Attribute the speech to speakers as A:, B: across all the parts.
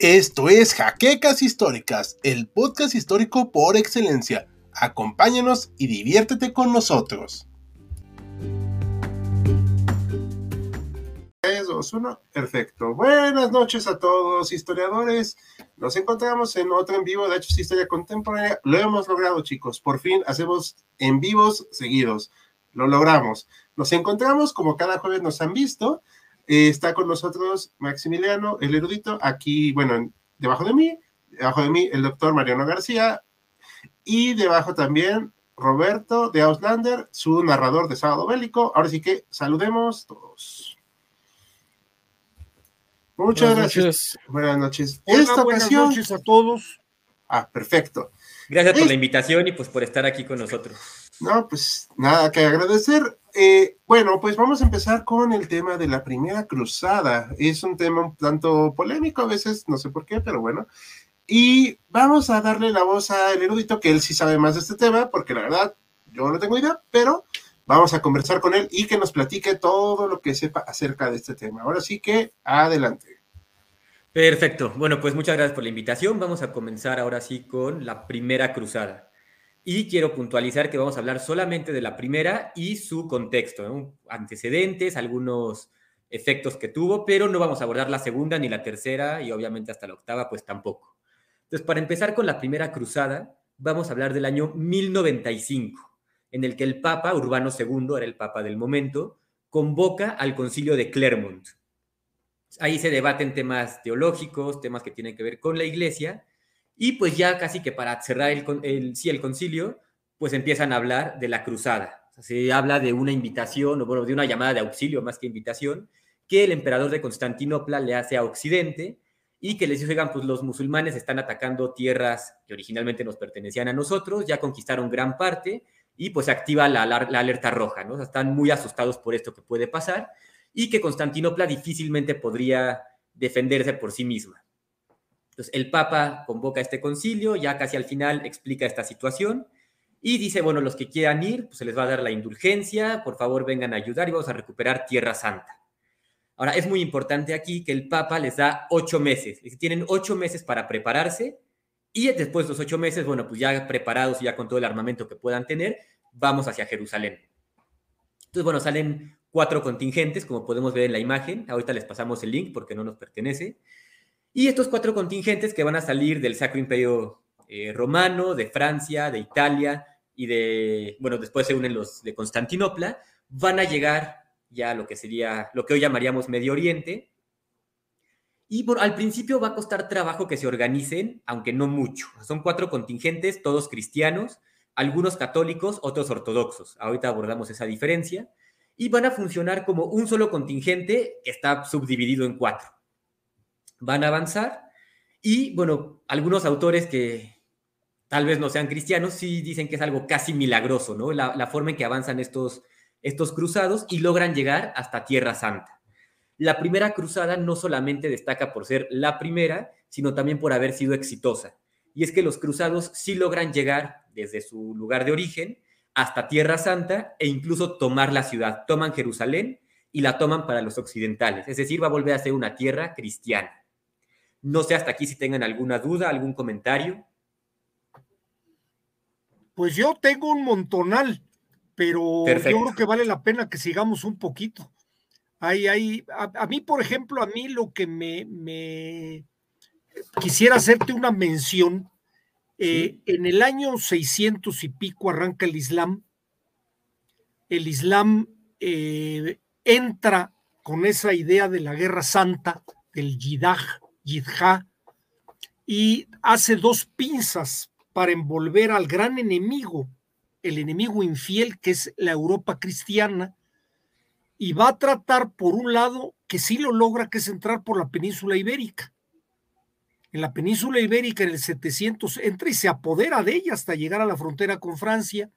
A: Esto es Jaquecas Históricas, el podcast histórico por excelencia. Acompáñanos y diviértete con nosotros. 3, 2, 1, perfecto. Buenas noches a todos, historiadores. Nos encontramos en otro en vivo de Hechos Historia Contemporánea. Lo hemos logrado, chicos. Por fin hacemos en vivos seguidos. Lo logramos. Nos encontramos, como cada jueves nos han visto, eh, está con nosotros Maximiliano, el erudito, aquí, bueno, debajo de mí, debajo de mí el doctor Mariano García y debajo también Roberto de Auslander, su narrador de Sábado Bélico. Ahora sí que saludemos todos. Muchas gracias. Buenas noches.
B: Esta buenas noches a todos.
A: Ah, perfecto.
C: Gracias por la invitación y pues por estar aquí con nosotros.
A: No, pues nada que agradecer. Eh, bueno, pues vamos a empezar con el tema de la primera cruzada. Es un tema un tanto polémico a veces, no sé por qué, pero bueno. Y vamos a darle la voz al erudito, que él sí sabe más de este tema, porque la verdad yo no tengo idea, pero vamos a conversar con él y que nos platique todo lo que sepa acerca de este tema. Ahora sí que adelante.
C: Perfecto. Bueno, pues muchas gracias por la invitación. Vamos a comenzar ahora sí con la primera cruzada. Y quiero puntualizar que vamos a hablar solamente de la primera y su contexto, antecedentes, algunos efectos que tuvo, pero no vamos a abordar la segunda ni la tercera y obviamente hasta la octava, pues tampoco. Entonces, para empezar con la primera cruzada, vamos a hablar del año 1095, en el que el Papa Urbano II, era el Papa del momento, convoca al concilio de Clermont. Ahí se debaten temas teológicos, temas que tienen que ver con la iglesia, y pues ya casi que para cerrar el, el, el concilio, pues empiezan a hablar de la cruzada. se habla de una invitación, o bueno, de una llamada de auxilio más que invitación, que el emperador de Constantinopla le hace a Occidente y que les dice, oigan, pues los musulmanes están atacando tierras que originalmente nos pertenecían a nosotros, ya conquistaron gran parte y pues activa la, la, alerta roja, ¿no? están muy asustados por esto que puede pasar y que Constantinopla difícilmente podría defenderse por sí misma. Entonces, el Papa convoca este concilio, ya casi al final explica esta situación y dice, bueno, los que quieran ir, pues se les va a dar la indulgencia, por favor vengan a ayudar y vamos a recuperar Tierra Santa. Ahora, es muy importante aquí que el Papa les da ocho meses, tienen ocho meses para prepararse y después de los ocho meses, bueno, pues ya preparados y ya con todo el armamento que puedan tener, vamos hacia Jerusalén. Entonces, bueno, salen cuatro contingentes, como podemos ver en la imagen. Ahorita les pasamos el link porque no nos pertenece. Y estos cuatro contingentes que van a salir del Sacro Imperio eh, Romano, de Francia, de Italia y de, bueno, después se unen los de Constantinopla, van a llegar ya a lo que sería, lo que hoy llamaríamos Medio Oriente. Y por, al principio va a costar trabajo que se organicen, aunque no mucho. Son cuatro contingentes, todos cristianos, algunos católicos, otros ortodoxos. Ahorita abordamos esa diferencia. Y van a funcionar como un solo contingente que está subdividido en cuatro van a avanzar y, bueno, algunos autores que tal vez no sean cristianos sí dicen que es algo casi milagroso, ¿no? La, forma en que avanzan estos, estos cruzados y logran llegar hasta Tierra Santa. La primera cruzada no solamente destaca por ser la primera, sino también por haber sido exitosa. Y es que los cruzados sí logran llegar desde su lugar de origen hasta Tierra Santa e incluso tomar la ciudad. Toman Jerusalén y la toman para los occidentales. Es decir, va a volver a ser una tierra cristiana. No sé hasta aquí si tengan alguna duda, algún comentario.
B: Pues yo tengo un montonal, pero yo creo que vale la pena que sigamos un poquito. Hay, hay, a, mí, por ejemplo, a mí lo que me, me quisiera hacerte una mención. Eh, en el año 600 y pico arranca el Islam. El Islam eh, entra con esa idea de la guerra santa, del Yidah, Yidha, y hace dos pinzas para envolver al gran enemigo, el enemigo infiel que es la Europa cristiana, y va a tratar por un lado que sí lo logra, que es entrar por la península ibérica. En la península ibérica en el 700 entra y se apodera de ella hasta llegar a la frontera con Francia.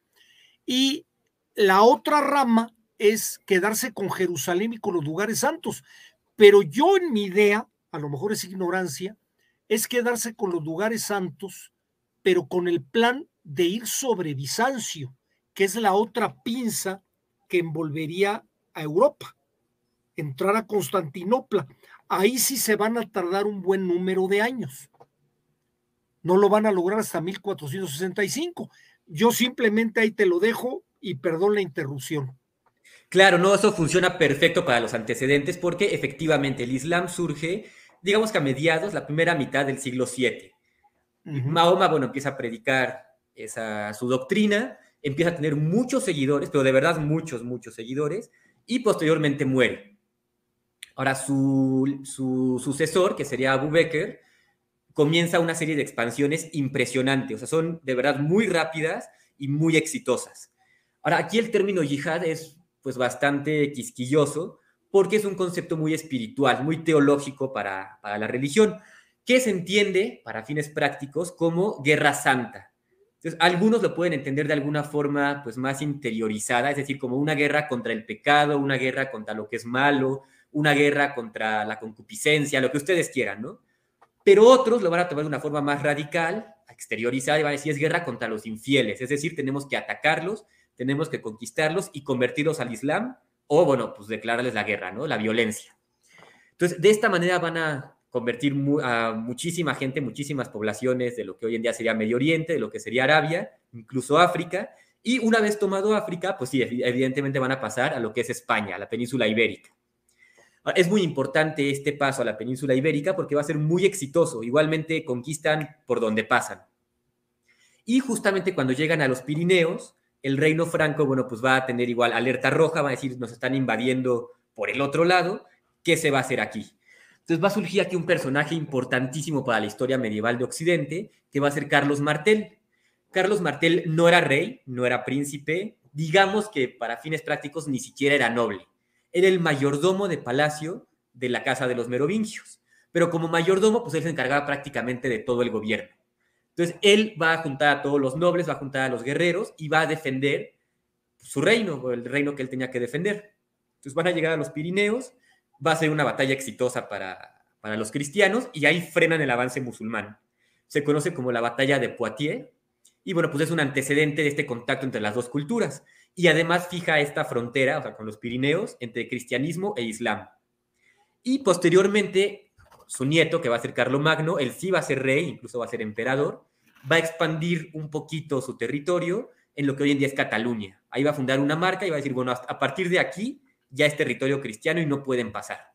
B: Y la otra rama es quedarse con Jerusalén y con los lugares santos. Pero yo en mi idea a lo mejor es ignorancia, es quedarse con los lugares santos, pero con el plan de ir sobre Bizancio, que es la otra pinza que envolvería a Europa, entrar a Constantinopla. ahí sí se van a tardar un buen número de años. No lo van a lograr hasta 1465. Yo simplemente ahí te lo dejo y perdón la interrupción.
C: Claro, no, eso funciona perfecto para los antecedentes porque efectivamente el Islam surge, digamos que a mediados, la primera mitad del siglo VII. Mahoma, bueno, empieza a predicar esa, su doctrina, empieza a tener muchos seguidores, pero de verdad muchos, muchos seguidores, y posteriormente muere. Ahora, su, su sucesor, que sería Abu Bakr, comienza una serie de expansiones impresionantes, o sea, son de verdad muy rápidas y muy exitosas. Ahora, aquí el término yihad es pues bastante quisquilloso porque es un concepto muy espiritual, muy teológico para, la religión, que se entiende, para fines prácticos, como guerra santa. Entonces, algunos lo pueden entender de alguna forma pues más interiorizada, es decir, como una guerra contra el pecado, una guerra contra lo que es malo, una guerra contra la concupiscencia, lo que ustedes quieran, ¿no? Pero otros lo van a tomar de una forma más radical, exteriorizada, y van a decir es guerra contra los infieles, es decir, tenemos que atacarlos, tenemos que conquistarlos y convertirlos al Islam, o bueno, pues declararles la guerra, ¿no? La violencia. Entonces, de esta manera van a convertir a muchísima gente, muchísimas poblaciones de lo que hoy en día sería Medio Oriente, de lo que sería Arabia, incluso África, y una vez tomado África, pues sí, evidentemente van a pasar a lo que es España, a la península ibérica. Es muy importante este paso a la península ibérica porque va a ser muy exitoso. Igualmente conquistan por donde pasan. Y justamente cuando llegan a los Pirineos, el reino franco, bueno, pues va a tener igual alerta roja, va a decir, nos están invadiendo por el otro lado, ¿qué se va a hacer aquí? Entonces va a surgir aquí un personaje importantísimo para la historia medieval de Occidente, que va a ser Carlos Martel. Carlos Martel no era rey, no era príncipe, digamos que para fines prácticos ni siquiera era noble. Era el mayordomo de palacio de la casa de los merovingios. Pero como mayordomo, pues él se encargaba prácticamente de todo el gobierno. Entonces él va a juntar a todos los nobles, va a juntar a los guerreros y va a defender su reino, el reino que él tenía que defender. Entonces van a llegar a los Pirineos, va a ser una batalla exitosa para, para los cristianos y ahí frenan el avance musulmán. Se conoce como la batalla de Poitiers y bueno, pues es un antecedente de este contacto entre las dos culturas y además fija esta frontera, o sea, con los Pirineos, entre cristianismo e islam. Y posteriormente, su nieto, que va a ser Magno, él sí va a ser rey, incluso va a ser emperador, va a expandir un poquito su territorio en lo que hoy en día es Cataluña. Ahí va a fundar una marca y va a decir, bueno, a partir de aquí ya es territorio cristiano y no pueden pasar.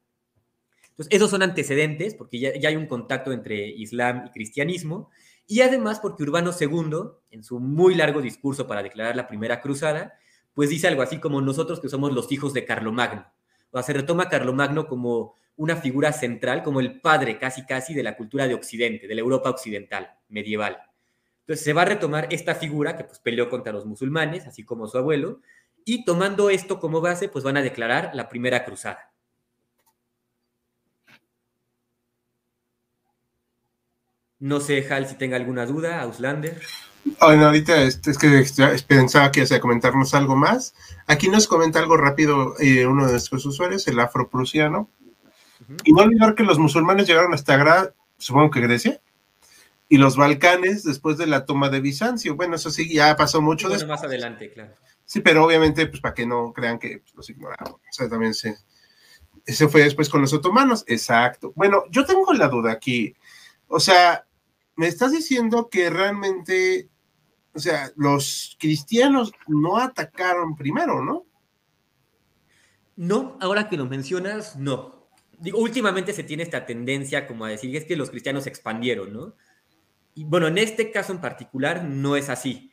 C: Entonces, esos son antecedentes, porque ya, hay un contacto entre Islam y cristianismo, y además porque Urbano II, en su muy largo discurso para declarar la primera cruzada, pues dice algo así como nosotros que somos los hijos de Carlomagno. O sea, se retoma Carlomagno como una figura central, como el padre casi casi de la cultura de Occidente, de la Europa occidental, medieval. Entonces se va a retomar esta figura que pues peleó contra los musulmanes, así como su abuelo, y tomando esto como base, pues van a declarar la primera cruzada. No sé, Hal, si tenga alguna duda, Auslander.
A: Bueno, ahorita es, que pensaba que ibas a comentarnos algo más. Aquí nos comenta algo rápido eh, uno de nuestros usuarios, el afroprusiano. Y no olvidar que los musulmanes llegaron hasta, supongo que Grecia, y los Balcanes después de la toma de Bizancio. Bueno, eso sí, ya pasó mucho
C: bueno, más adelante, claro.
A: Sí, pero obviamente, pues para que no crean que pues, los ignoramos. O sea, también se. Ese fue después con los otomanos. Exacto. Bueno, yo tengo la duda aquí. O sea, me estás diciendo que realmente, o sea, los cristianos no atacaron primero, ¿no?
C: No, ahora que lo mencionas, no. Digo, últimamente se tiene esta tendencia como a decir es que los cristianos se expandieron, ¿no? Y bueno, en este caso en particular no es así.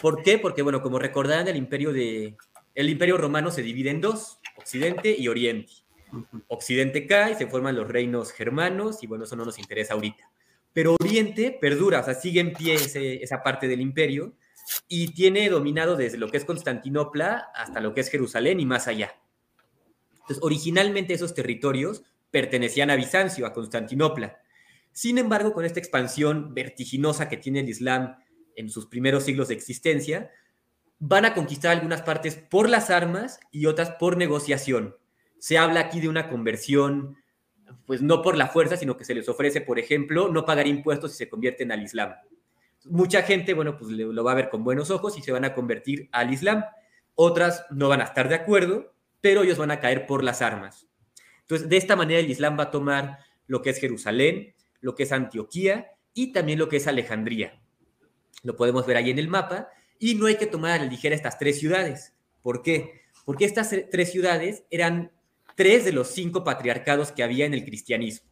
C: ¿Por qué? Porque, bueno, como recordarán, el imperio, de, el imperio romano se divide en dos, Occidente y Oriente. Occidente cae, se forman los reinos germanos y bueno, eso no nos interesa ahorita. Pero Oriente perdura, o sea, sigue en pie esa parte del imperio y tiene dominado desde lo que es Constantinopla hasta lo que es Jerusalén y más allá. Entonces, originalmente esos territorios pertenecían a Bizancio, a Constantinopla. Sin embargo, con esta expansión vertiginosa que tiene el Islam en sus primeros siglos de existencia, van a conquistar algunas partes por las armas y otras por negociación. Se habla aquí de una conversión, pues no por la fuerza, sino que se les ofrece, por ejemplo, no pagar impuestos si se convierten al Islam. Mucha gente, bueno, pues lo va a ver con buenos ojos y se van a convertir al Islam. Otras no van a estar de acuerdo, pero ellos van a caer por las armas. Entonces, de esta manera el Islam va a tomar lo que es Jerusalén, lo que es Antioquía y también lo que es Alejandría. Lo podemos ver ahí en el mapa. Y no hay que tomar a la ligera estas tres ciudades. ¿Por qué? Porque estas tres ciudades eran tres de los cinco patriarcados que había en el cristianismo.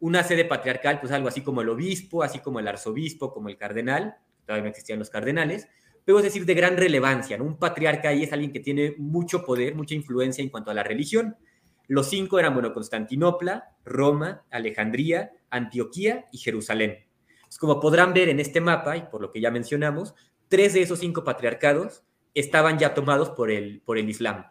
C: Una sede patriarcal, pues algo así como el obispo, así como el arzobispo, como el cardenal, todavía no existían los cardenales, pero decir, de gran relevancia. Un patriarca ahí es alguien que tiene mucho poder, mucha influencia en cuanto a la religión. Los cinco eran, bueno, Constantinopla, Roma, Alejandría, Antioquía y Jerusalén. como podrán ver en este mapa, y por lo que ya mencionamos, tres de esos cinco patriarcados estaban ya tomados por el, por el Islam.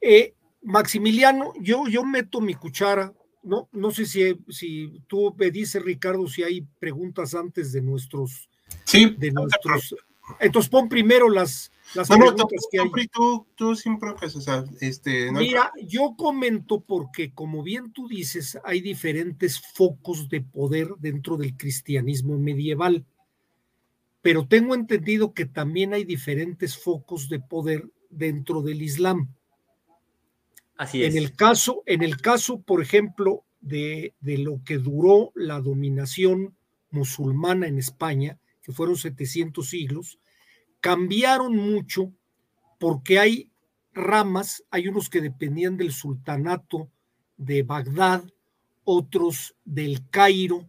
B: Eh, Maximiliano, yo, yo meto mi cuchara, no, no sé si, si tú me dices, Ricardo, si hay preguntas antes de nuestros...
A: Sí,
B: de nuestros, entonces pon primero las, las preguntas que hay.
A: Tú, tú siempre, o sea, este,
B: Mira, yo comento porque, como bien tú dices, hay diferentes focos de poder dentro del cristianismo medieval pero tengo entendido que también hay diferentes focos de poder dentro del Islam.
C: Así es.
B: En el caso, en el caso por ejemplo, de, de lo que duró la dominación musulmana en España, fueron 700 siglos, cambiaron mucho porque hay ramas, hay unos que dependían del sultanato de Bagdad, otros del Cairo,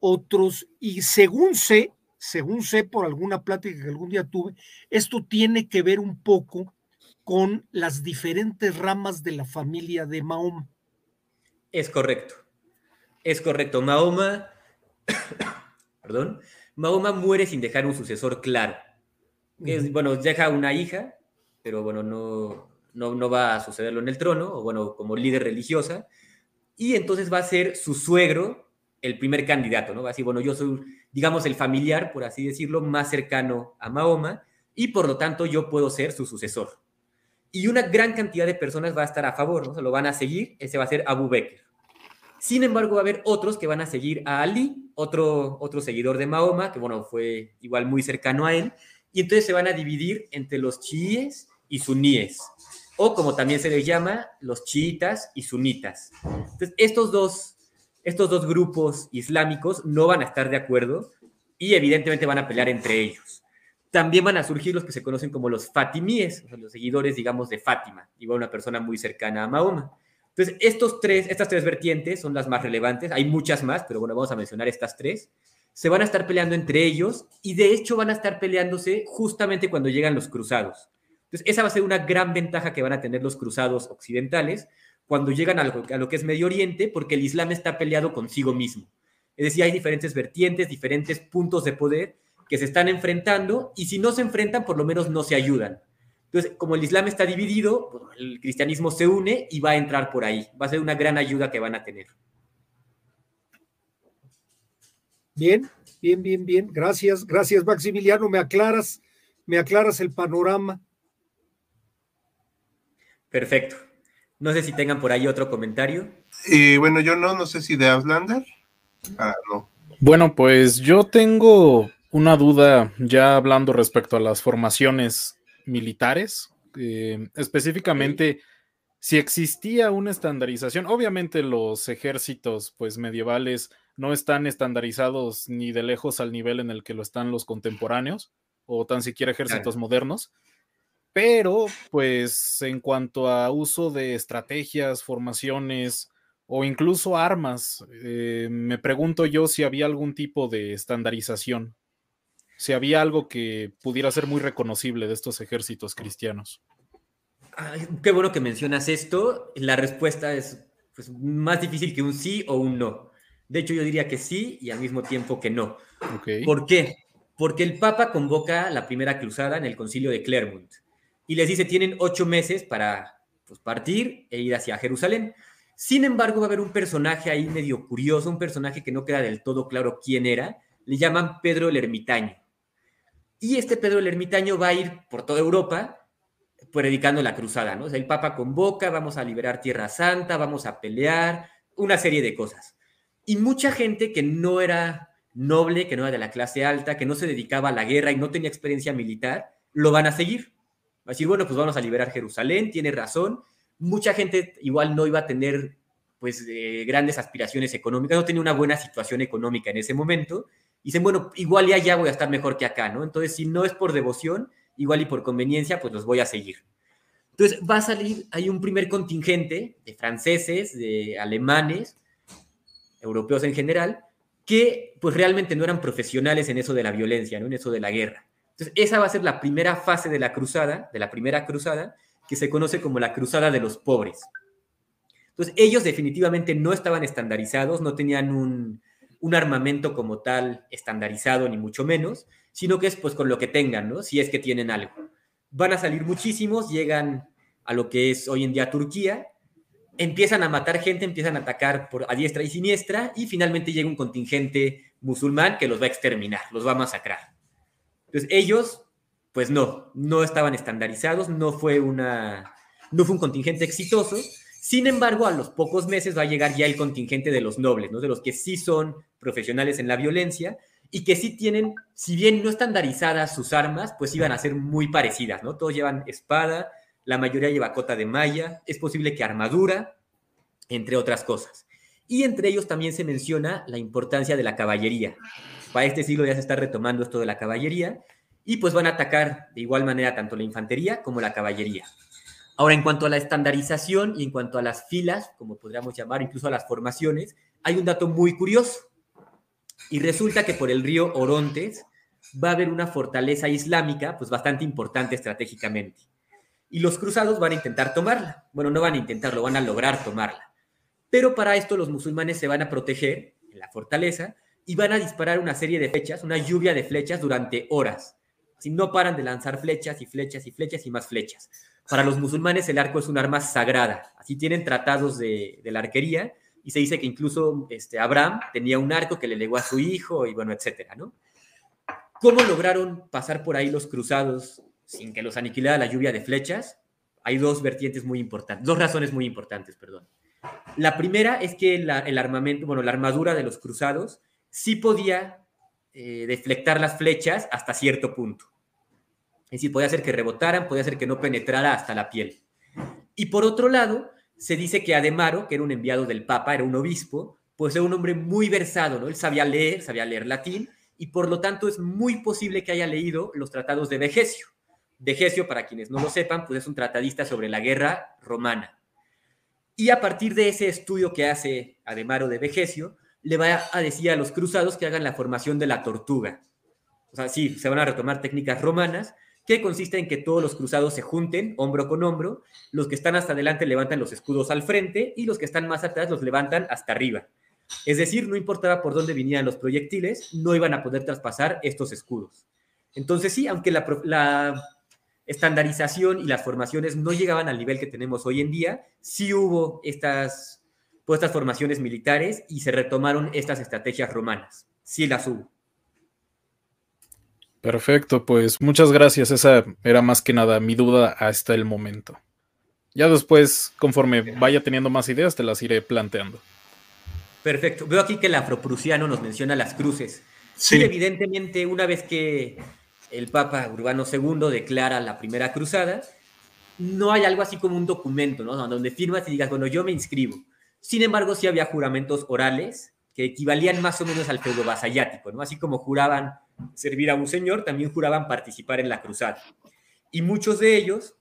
B: otros, y según sé, según sé por alguna plática que algún día tuve, esto tiene que ver un poco con las diferentes ramas de la familia de Mahoma.
C: Es correcto. Es correcto. Mahoma, perdón, Mahoma muere sin dejar un sucesor claro. bueno, deja una hija, pero bueno, no, no, no va a sucederlo en el trono, o bueno, como líder religiosa, y entonces va a ser su suegro el primer candidato, ¿no? Va a decir, bueno, yo soy digamos, el familiar, por así decirlo, más cercano a Mahoma, y por lo tanto yo puedo ser su sucesor. Y una gran cantidad de personas va a estar a favor, ¿no? Se lo van a seguir, ese va a ser Abu Bakr. Sin embargo, va a haber otros que van a seguir a Ali, otro, otro seguidor de Mahoma, que bueno, fue igual muy cercano a él, y entonces se van a dividir entre los chiíes y suníes, o como también se les llama, los chiitas y sunitas. Entonces, estos dos estos dos grupos islámicos no van a estar de acuerdo y evidentemente van a pelear entre ellos. También van a surgir los que se conocen como los fatimíes, los seguidores, digamos, de Fátima, igual una persona muy cercana a Mahoma. Entonces, estos tres, estas tres vertientes son las más relevantes, hay muchas más, pero bueno, vamos a mencionar estas tres. Se van a estar peleando entre ellos y de hecho van a estar peleándose justamente cuando llegan los cruzados. Entonces, esa va a ser una gran ventaja que van a tener los cruzados occidentales, cuando llegan a lo, que es Medio Oriente, porque el Islam está peleado consigo mismo. Es decir, hay diferentes vertientes, diferentes puntos de poder que se están enfrentando y si no se enfrentan, por lo menos no se ayudan. Entonces, como el Islam está dividido, pues, el cristianismo se une y va a entrar por ahí. Va a ser una gran ayuda que van a tener.
B: Bien, bien, bien, bien. Gracias, gracias Maximiliano. Me aclaras, me aclaras el panorama.
C: Perfecto. No sé si tengan por ahí otro comentario.
A: Y bueno, yo no, no sé si de Auslander. Ah, no.
D: Bueno, pues yo tengo una duda ya hablando respecto a las formaciones militares, eh, específicamente si existía una estandarización. Obviamente los ejércitos pues medievales no están estandarizados ni de lejos al nivel en el que lo están los contemporáneos o tan siquiera ejércitos modernos. Pero, pues, en cuanto a uso de estrategias, formaciones o incluso armas, eh, me pregunto yo si había algún tipo de estandarización, si había algo que pudiera ser muy reconocible de estos ejércitos cristianos.
C: qué bueno que mencionas esto. La respuesta es pues, más difícil que un sí o un no. De hecho, yo diría que sí y al mismo tiempo que no. ¿Por qué? Porque el Papa convoca la primera cruzada en el concilio de Clermont y les dice, tienen ocho meses para pues, partir e ir hacia Jerusalén. Sin embargo, va a haber un personaje ahí medio curioso, un personaje que no queda del todo claro quién era, le llaman Pedro el Ermitaño. Y este Pedro el Ermitaño va a ir por toda Europa predicando la cruzada, ¿no? O sea, el Papa convoca, vamos a liberar Tierra Santa, vamos a pelear, una serie de cosas. Y mucha gente que no era noble, que no era de la clase alta, que no se dedicaba a la guerra y no tenía experiencia militar, lo van a seguir. Va a decir, bueno, pues vamos a liberar Jerusalén, tiene razón, mucha gente igual no iba a tener pues grandes aspiraciones económicas, no tenía una buena situación económica en ese momento, y dicen, bueno, igual ya, ya voy a estar mejor que acá, ¿no? Entonces, si no es por devoción, igual y por conveniencia, pues los voy a seguir. Entonces, va a salir, hay un primer contingente de franceses, de alemanes, europeos en general, que pues realmente no eran profesionales en eso de la violencia, ¿no? En eso de la guerra. Entonces, esa va a ser la primera fase de la cruzada, de la primera cruzada, que se conoce como la cruzada de los pobres. Entonces, ellos definitivamente no estaban estandarizados, no tenían un, un armamento como tal estandarizado, ni mucho menos, sino que es pues con lo que tengan, ¿no? Si es que tienen algo. Van a salir muchísimos, llegan a lo que es hoy en día Turquía, empiezan a matar gente, empiezan a atacar por a diestra y siniestra, y finalmente llega un contingente musulmán que los va a exterminar, los va a masacrar. Entonces ellos, pues no, no estaban estandarizados, no fue una, no fue un contingente exitoso, sin embargo, a los pocos meses va a llegar ya el contingente de los nobles, ¿no? de los que sí son profesionales en la violencia y que sí tienen, si bien no estandarizadas sus armas, pues iban a ser muy parecidas, ¿no? Todos llevan espada, la mayoría lleva cota de malla, es posible que armadura, entre otras cosas. Y entre ellos también se menciona la importancia de la caballería. Para este siglo ya se está retomando esto de la caballería y pues van a atacar de igual manera tanto la infantería como la caballería. Ahora, en cuanto a la estandarización y en cuanto a las filas, como podríamos llamar, incluso a las formaciones, hay un dato muy curioso. Y resulta que por el río Orontes va a haber una fortaleza islámica, pues bastante importante estratégicamente. Y los cruzados van a intentar tomarla. Bueno, no van a intentarlo, van a lograr tomarla. Pero para esto los musulmanes se van a proteger en la fortaleza y van a disparar una serie de flechas, una lluvia de flechas durante horas. Así no paran de lanzar flechas y flechas y flechas y más flechas para los musulmanes el arco es un arma sagrada. Así tienen tratados de, la arquería y se dice que incluso este, Abraham tenía un arco que le legó a su hijo y bueno, etcétera, ¿no? ¿Cómo lograron pasar por ahí los cruzados sin que los aniquilara la lluvia de flechas? Hay dos vertientes muy importantes, dos razones muy importantes, perdón. La primera es que el armamento, bueno, la armadura de los cruzados sí podía eh, deflectar las flechas hasta cierto punto. Es decir, podía hacer que rebotaran, podía hacer que no penetrara hasta la piel. Y por otro lado, se dice que Ademaro, que era un enviado del Papa, era un obispo, pues era un hombre muy versado, ¿no? Él sabía leer, sabía leer latín, y por lo tanto es muy posible que haya leído los tratados de Vegesio. Vegesio, para quienes no lo sepan, pues es un tratadista sobre la guerra romana. Y a partir de ese estudio que hace Ademaro de Vegesio, le va a decir a los cruzados que hagan la formación de la tortuga. O sea, sí, se van a retomar técnicas romanas, que consiste en que todos los cruzados se junten hombro con hombro, los que están hasta adelante levantan los escudos al frente y los que están más atrás los levantan hasta arriba. Es decir, no importaba por dónde vinieran los proyectiles, no iban a poder traspasar estos escudos. Entonces sí, aunque la, estandarización y las formaciones no llegaban al nivel que tenemos hoy en día, sí hubo estas, pues, estas formaciones militares y se retomaron estas estrategias romanas. Sí las hubo.
D: Perfecto, pues muchas gracias. Esa era más que nada mi duda hasta el momento. Ya después, conforme vaya teniendo más ideas, te las iré planteando.
C: Perfecto. Veo aquí que el afroprusiano nos menciona las cruces. Sí. evidentemente, una vez que el Papa Urbano II declara la primera cruzada, no hay algo así como un documento, ¿no? Donde firmas y digas, bueno, yo me inscribo. Sin embargo, sí había juramentos orales que equivalían más o menos al feudo vasallático, ¿no? Así como juraban servir a un señor, también juraban participar en la cruzada. Y muchos de ellos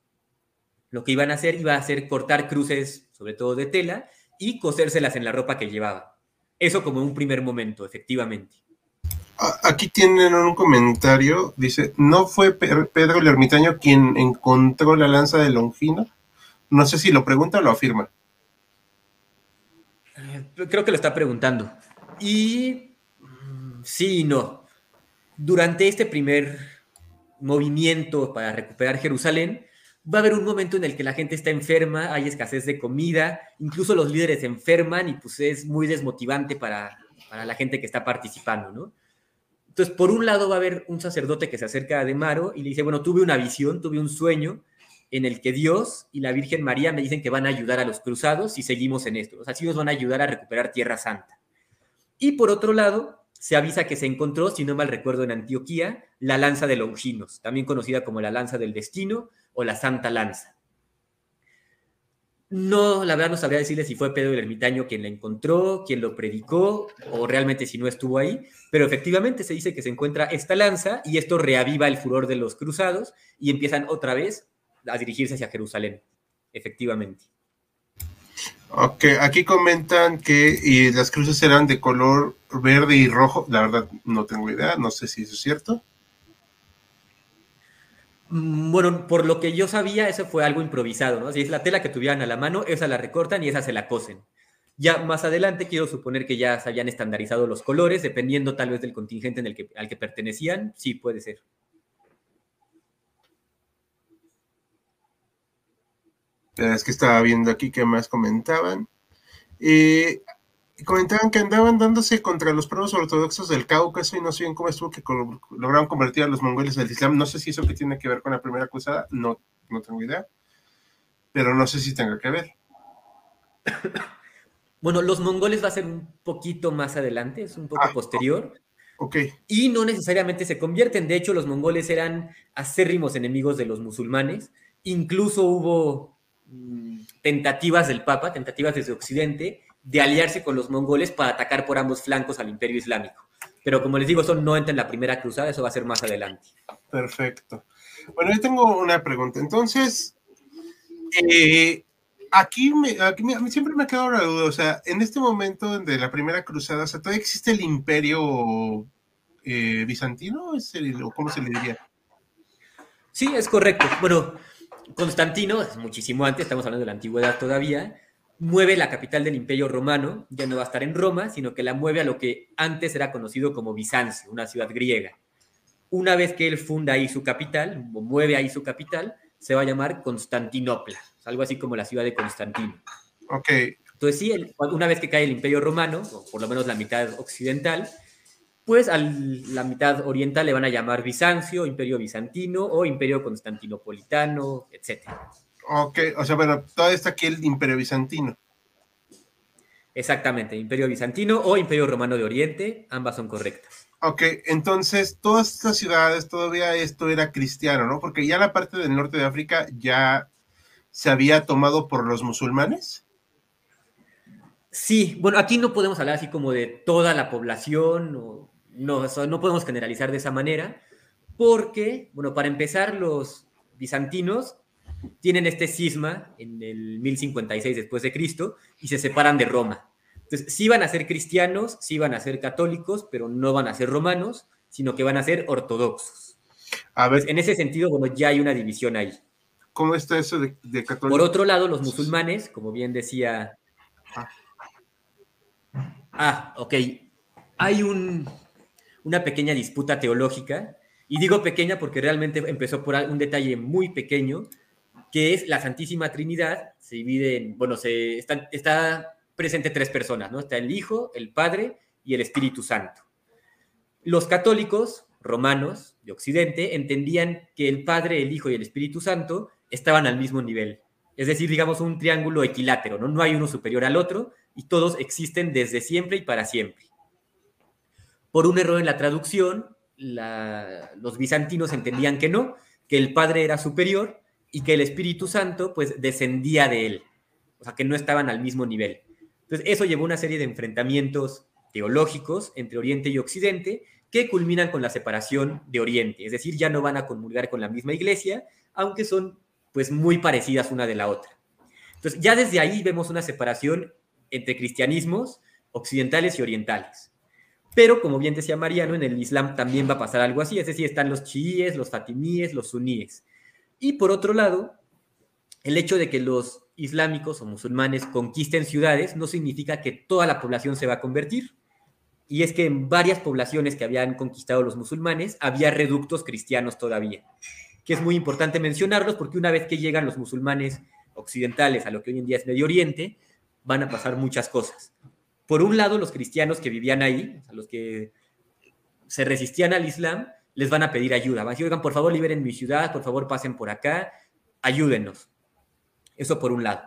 C: lo que iban a hacer iba a ser cortar cruces, sobre todo de tela, y cosérselas en la ropa que llevaban. Eso como un primer momento, efectivamente.
A: Aquí tienen un comentario, dice, ¿no fue Pedro el ermitaño quien encontró la lanza de Longino? No sé si lo pregunta o lo afirma.
C: Eh, creo que lo está preguntando. Y mm, sí y no durante este primer movimiento para recuperar Jerusalén, va a haber un momento en el que la gente está enferma, hay escasez de comida, incluso los líderes se enferman y pues es muy desmotivante para, la gente que está participando, ¿no? Entonces, por un lado va a haber un sacerdote que se acerca a Demaro y le dice, bueno, tuve una visión, tuve un sueño en el que Dios y la Virgen María me dicen que van a ayudar a los cruzados si seguimos en esto. O sea, sí nos van a ayudar a recuperar Tierra Santa. Y por otro lado, se avisa que se encontró, si no mal recuerdo, en Antioquía, la lanza de Longinos, también conocida como la lanza del destino o la Santa Lanza. No, la verdad no sabría decirle si fue Pedro el Ermitaño quien la encontró, quien lo predicó, o realmente si no estuvo ahí, pero efectivamente se dice que se encuentra esta lanza y esto reaviva el furor de los cruzados y empiezan otra vez a dirigirse hacia Jerusalén, efectivamente.
A: Ok, aquí comentan que las cruces eran de color verde y rojo, la verdad no tengo idea, no sé si eso es cierto.
C: Mm, bueno, por lo que yo sabía, eso fue algo improvisado, ¿no? Si es la tela que tuvieran a la mano, esa la recortan y esa se la cosen. Ya más adelante quiero suponer que ya se habían estandarizado los colores, dependiendo tal vez del contingente en el que, al que pertenecían, sí puede ser.
A: Es que estaba viendo aquí que más comentaban. Eh, comentaban que andaban dándose contra los pueblos ortodoxos del Cáucaso y no sé bien cómo estuvo que lograron convertir a los mongoles al Islam. No sé si eso que tiene que ver con la primera cruzada, no, no tengo idea, pero no sé si tenga que ver.
C: Bueno, los mongoles va a ser un poquito más adelante, es un poco ah, posterior.
A: Ok.
C: Y no necesariamente se convierten. De hecho, los mongoles eran acérrimos enemigos de los musulmanes. Incluso hubo tentativas del Papa, tentativas desde Occidente, de aliarse con los mongoles para atacar por ambos flancos al imperio islámico. Pero como les digo, eso no entra en la primera cruzada, eso va a ser más adelante.
A: Perfecto. Bueno, yo tengo una pregunta. Entonces, eh, aquí, me, a mí siempre me ha quedado la duda, o sea, en este momento de la primera cruzada, o sea, ¿todavía existe el imperio eh, bizantino? ¿Es ¿O cómo se le diría?
C: Sí, es correcto. Bueno, Constantino, es muchísimo antes, estamos hablando de la antigüedad todavía, mueve la capital del Imperio Romano, ya no va a estar en Roma, sino que la mueve a lo que antes era conocido como Bizancio, una ciudad griega. Una vez que él funda ahí su capital, mueve ahí su capital, se va a llamar Constantinopla, algo así como la ciudad de Constantino.
A: Ok.
C: Entonces sí, una vez que cae el Imperio Romano, o por lo menos la mitad occidental, pues a la mitad oriental le van a llamar Bizancio, Imperio Bizantino o Imperio Constantinopolitano, etcétera.
A: Ok, o sea, bueno, todo está aquí el Imperio Bizantino.
C: Exactamente, Imperio Bizantino o Imperio Romano de Oriente, ambas son correctas.
A: Ok, entonces todas estas ciudades, todavía esto era cristiano, ¿no? Porque ya la parte del norte de África ya se había tomado por los musulmanes.
C: Sí, bueno, aquí no podemos hablar así como de toda la población, no, no podemos generalizar de esa manera, porque, bueno, para empezar, los bizantinos tienen este cisma en el 1056 después de Cristo y se separan de Roma. Entonces, sí van a ser cristianos, sí van a ser católicos, pero no van a ser romanos, sino que van a ser ortodoxos. A ver, en ese sentido, bueno, ya hay una división ahí.
A: ¿Cómo está eso de, católicos?
C: Por otro lado, los musulmanes, como bien decía... Ah, ah ok. Hay un, una pequeña disputa teológica, y digo pequeña porque realmente empezó por un detalle muy pequeño, que es la Santísima Trinidad, se divide en, bueno, se, está, está presente tres personas, ¿no? Está el Hijo, el Padre y el Espíritu Santo. Los católicos romanos de Occidente entendían que el Padre, el Hijo y el Espíritu Santo estaban al mismo nivel. Es decir, digamos un triángulo equilátero, ¿no? No hay uno superior al otro y todos existen desde siempre y para siempre. Por un error en la traducción, los bizantinos entendían que no, que el Padre era superior y que el Espíritu Santo pues descendía de él, o sea, que no estaban al mismo nivel. Entonces, eso llevó a una serie de enfrentamientos teológicos entre Oriente y Occidente que culminan con la separación de Oriente, es decir, ya no van a comulgar con la misma iglesia, aunque son pues muy parecidas una de la otra. Entonces, ya desde ahí vemos una separación entre cristianismos occidentales y orientales. Pero, como bien decía Mariano, en el Islam también va a pasar algo así, es decir, están los chiíes, los fatimíes, los suníes. Y por otro lado, el hecho de que los islámicos o musulmanes conquisten ciudades no significa que toda la población se va a convertir. Y es que en varias poblaciones que habían conquistado los musulmanes había reductos cristianos todavía, que es muy importante mencionarlos porque una vez que llegan los musulmanes occidentales a lo que hoy en día es Medio Oriente, van a pasar muchas cosas. Por un lado, los cristianos que vivían ahí, los que se resistían al Islam, les van a pedir ayuda. Van a decir, oigan, por favor, liberen mi ciudad, por favor, pasen por acá, ayúdenos. Eso por un lado.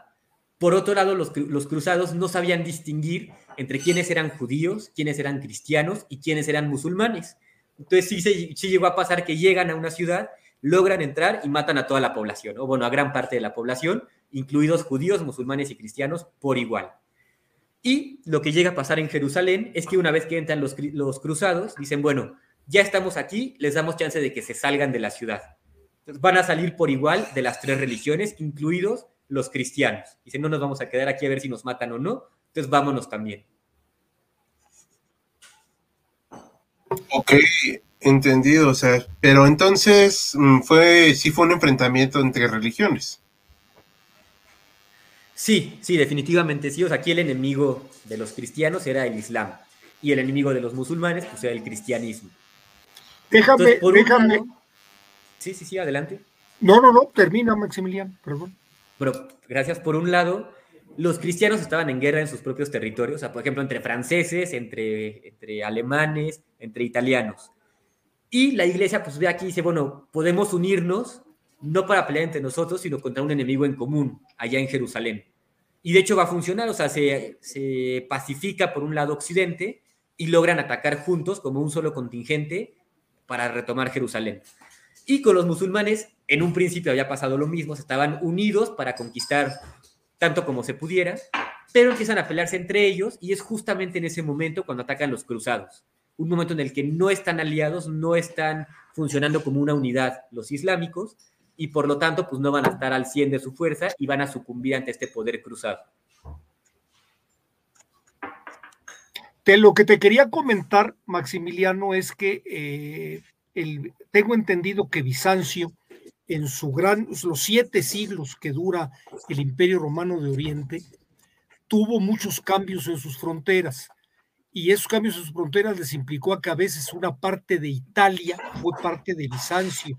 C: Por otro lado, los, cruzados no sabían distinguir entre quiénes eran judíos, quiénes eran cristianos y quiénes eran musulmanes. Entonces sí, sí llegó a pasar que llegan a una ciudad, logran entrar y matan a toda la población, o bueno, a gran parte de la población, incluidos judíos, musulmanes y cristianos, por igual. Y lo que llega a pasar en Jerusalén es que una vez que entran los, los cruzados, dicen, bueno, ya estamos aquí, les damos chance de que se salgan de la ciudad. Entonces van a salir por igual de las tres religiones, incluidos los cristianos. Dicen, no nos vamos a quedar aquí a ver si nos matan o no, entonces vámonos también.
A: Ok, entendido, o sea, pero entonces mm, fue, sí fue un enfrentamiento entre religiones.
C: Sí, sí, definitivamente sí. O sea, aquí el enemigo de los cristianos era el Islam y el enemigo de los musulmanes pues era el cristianismo.
B: Déjame, déjame.
C: sí, sí, sí, adelante.
B: No, no, no, termina Maximiliano, perdón.
C: Bueno, gracias. Por un lado, los cristianos estaban en guerra en sus propios territorios, o sea, por ejemplo, entre franceses, entre, entre alemanes, entre italianos. Y la iglesia, pues ve aquí y dice, bueno, podemos unirnos, no para pelear entre nosotros, sino contra un enemigo en común, allá en Jerusalén. Y de hecho va a funcionar, o sea, se, se pacifica por un lado Occidente y logran atacar juntos como un solo contingente para retomar Jerusalén. Y con los musulmanes, en un principio había pasado lo mismo, estaban unidos para conquistar tanto como se pudiera, pero empiezan a pelearse entre ellos y es justamente en ese momento cuando atacan los cruzados. Un momento en el que no están aliados, no están funcionando como una unidad los islámicos y por lo tanto pues no van a estar al 100 de su fuerza y van a sucumbir ante este poder cruzado.
B: lo que te quería comentar, Maximiliano, es que eh, el, tengo entendido que Bizancio, en su gran, los siete siglos que dura el Imperio Romano de Oriente, tuvo muchos cambios en sus fronteras. Y esos cambios en sus fronteras les implicó a que a veces una parte de Italia fue parte de Bizancio,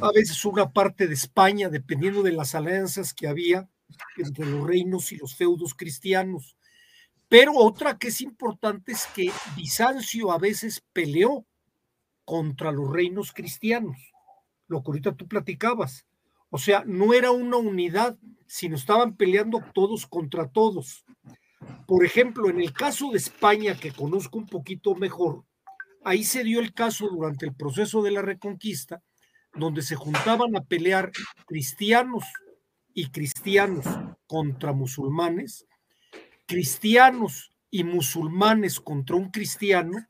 B: a veces una parte de España, dependiendo de las alianzas que había entre los reinos y los feudos cristianos. Pero otra que es importante es que Bizancio a veces peleó contra los reinos cristianos, lo que ahorita tú platicabas. O sea, no era una unidad, sino estaban peleando todos contra todos. Por ejemplo, en el caso de España, que conozco un poquito mejor, ahí se dio el caso durante el proceso de la reconquista, donde se juntaban a pelear cristianos y cristianos contra musulmanes cristianos y musulmanes contra un cristiano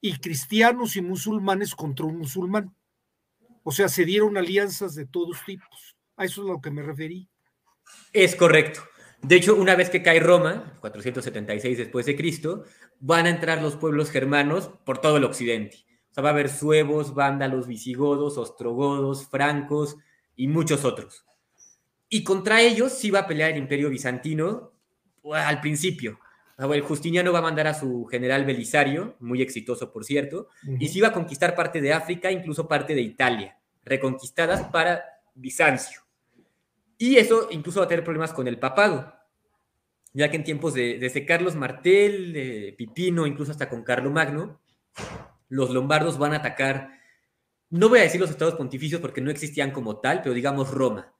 B: y cristianos y musulmanes contra un musulmán. O sea, se dieron alianzas de todos tipos. A eso es a lo que me referí.
C: Es correcto. De hecho, una vez que cae Roma, 476 después de Cristo, van a entrar los pueblos germanos por todo el occidente. O sea, va a haber suevos, vándalos, visigodos, ostrogodos, francos y muchos otros. Y contra ellos sí va a pelear el imperio bizantino al principio. El Justiniano va a mandar a su general Belisario, muy exitoso por cierto, y se iba a conquistar parte de África, incluso parte de Italia, reconquistadas para Bizancio. Y eso incluso va a tener problemas con el papado, ya que en tiempos de, desde Carlos Martel, de Pipino, incluso hasta con Carlo Magno, los lombardos van a atacar, no voy a decir los estados pontificios porque no existían como tal, pero digamos Roma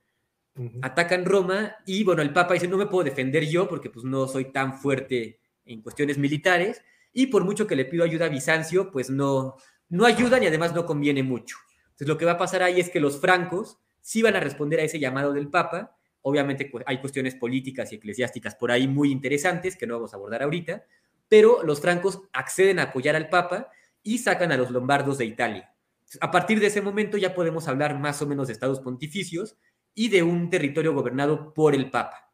C: atacan Roma y bueno, el Papa dice, no me puedo defender yo porque pues no soy tan fuerte en cuestiones militares y por mucho que le pido ayuda a Bizancio, pues no, no ayudan y además no conviene mucho. Entonces lo que va a pasar ahí es que los francos sí van a responder a ese llamado del Papa. Obviamente hay cuestiones políticas y eclesiásticas por ahí muy interesantes que no vamos a abordar ahorita, pero los francos acceden a apoyar al Papa y sacan a los lombardos de Italia. A partir de ese momento ya podemos hablar más o menos de estados pontificios y de un territorio gobernado por el Papa.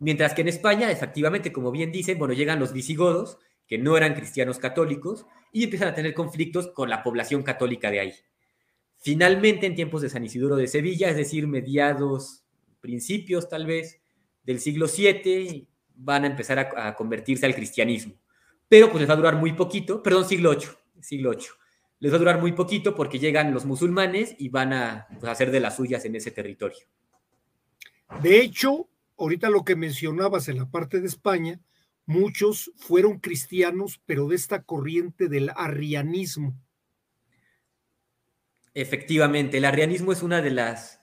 C: Mientras que en España, efectivamente, como bien dicen, bueno, llegan los visigodos, que no eran cristianos católicos, y empiezan a tener conflictos con la población católica de ahí. Finalmente, en tiempos de San Isidoro de Sevilla, es decir, mediados, principios tal vez del siglo VII, van a empezar a, convertirse al cristianismo. Pero pues les va a durar muy poquito, perdón, siglo VIII, siglo VIII les va a durar muy poquito porque llegan los musulmanes y van a pues, hacer de las suyas en ese territorio.
B: De hecho, ahorita lo que mencionabas en la parte de España, muchos fueron cristianos, pero de esta corriente del arrianismo.
C: Efectivamente, el arrianismo es una de las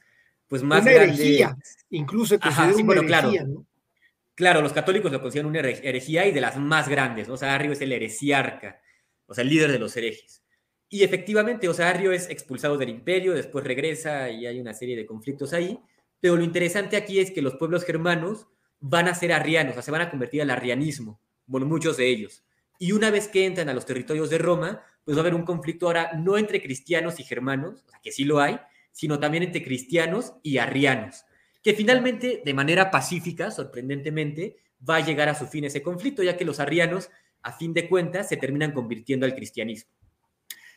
C: pues más herejía,
B: incluso Ajá, sí, bueno,
C: claro. Claro, los católicos lo consideran una herejía y de las más grandes, ¿no? O sea, Arrio es el heresiarca, o sea, el líder de los herejes. Y efectivamente, o sea, Arrio es expulsado del imperio, después regresa y hay una serie de conflictos ahí, pero lo interesante aquí es que los pueblos germanos van a ser arrianos, o sea, se van a convertir al arrianismo, bueno, muchos de ellos. Y una vez que entran a los territorios de Roma, pues va a haber un conflicto ahora no entre cristianos y germanos, o sea, que sí lo hay, sino también entre cristianos y arrianos, que finalmente, de manera pacífica, sorprendentemente, va a llegar a su fin ese conflicto, ya que los arrianos, a fin de cuentas, se terminan convirtiendo al cristianismo.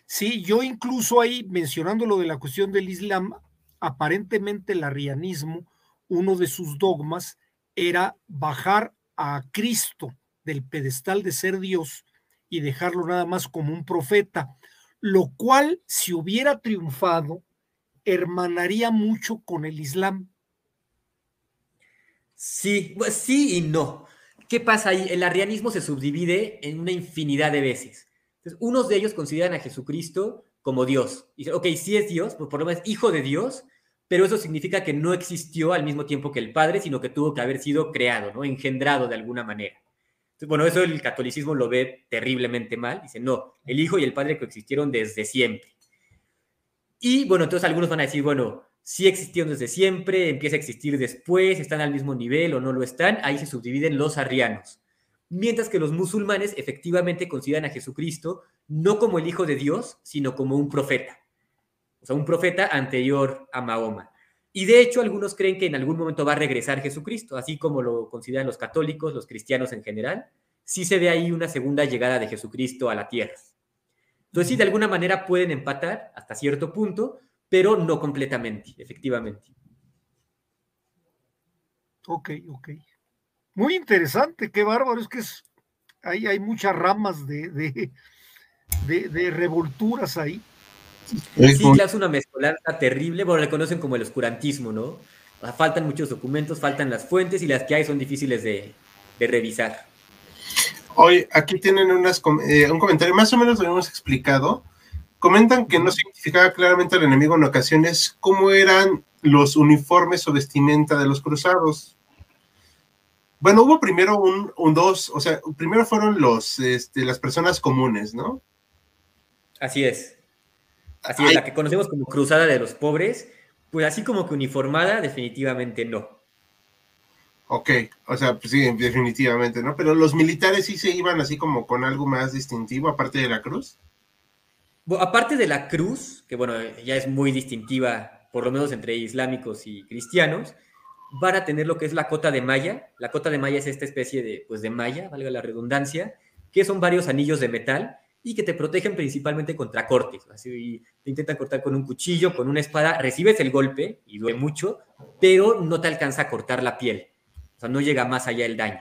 B: Sí, yo incluso ahí, mencionando lo de la cuestión del Islam, aparentemente el arrianismo, uno de sus dogmas era bajar a Cristo del pedestal de ser Dios y dejarlo nada más como un profeta, lo cual, si hubiera triunfado, hermanaría mucho con el Islam.
C: Sí, pues sí y no. ¿Qué pasa ahí? El arrianismo se subdivide en una infinidad de veces. Entonces, unos de ellos consideran a Jesucristo como Dios. Dicen, ok, sí es Dios, pues por lo menos hijo de Dios, pero eso significa que no existió al mismo tiempo que el Padre, sino que tuvo que haber sido creado, ¿no? engendrado de alguna manera. bueno, eso el catolicismo lo ve terriblemente mal. Dice, no, el Hijo y el Padre coexistieron desde siempre. Y bueno, entonces algunos van a decir, bueno, sí existieron desde siempre, empieza a existir después, están al mismo nivel o no lo están, ahí se subdividen los arrianos. Mientras que los musulmanes efectivamente consideran a Jesucristo no como el Hijo de Dios, sino como un profeta o sea, un profeta anterior a Mahoma. Y de hecho, algunos creen que en algún momento va a regresar Jesucristo, así como lo consideran los católicos, los cristianos en general. Sí se ve ahí una segunda llegada de Jesucristo a la tierra. Entonces, sí, de alguna manera pueden empatar hasta cierto punto, pero no completamente, efectivamente.
B: Ok, ok. Muy interesante, qué bárbaro. Es que es, hay, hay muchas ramas de, de, de revolturas ahí.
C: Sí, es una mezcolanza terrible, bueno, le conocen como el oscurantismo, ¿no? Faltan muchos documentos, faltan las fuentes y las que hay son difíciles de, revisar.
A: Hoy, aquí tienen unas, eh, un comentario, más o menos lo hemos explicado. Comentan que no se identificaba claramente al enemigo en ocasiones cómo eran los uniformes o vestimenta de los cruzados. Bueno, hubo primero un, un dos, o sea, primero fueron los, este, las personas comunes, ¿no?
C: Así es. Así es, la que conocemos como cruzada de los pobres, pues así como que uniformada, definitivamente no.
A: Ok, o sea, pues sí, definitivamente, ¿no? Pero los militares sí se iban así como con algo más distintivo, aparte de la cruz.
C: Aparte de la cruz, que bueno, ya es muy distintiva, por lo menos entre islámicos y cristianos, van a tener lo que es la cota de malla. La cota de malla es esta especie de, pues, de malla, valga la redundancia, que son varios anillos de metal y que te protegen principalmente contra cortes. Así te intentan cortar con un cuchillo, con una espada, recibes el golpe y duele mucho, pero no te alcanza a cortar la piel. O sea, no llega más allá el daño.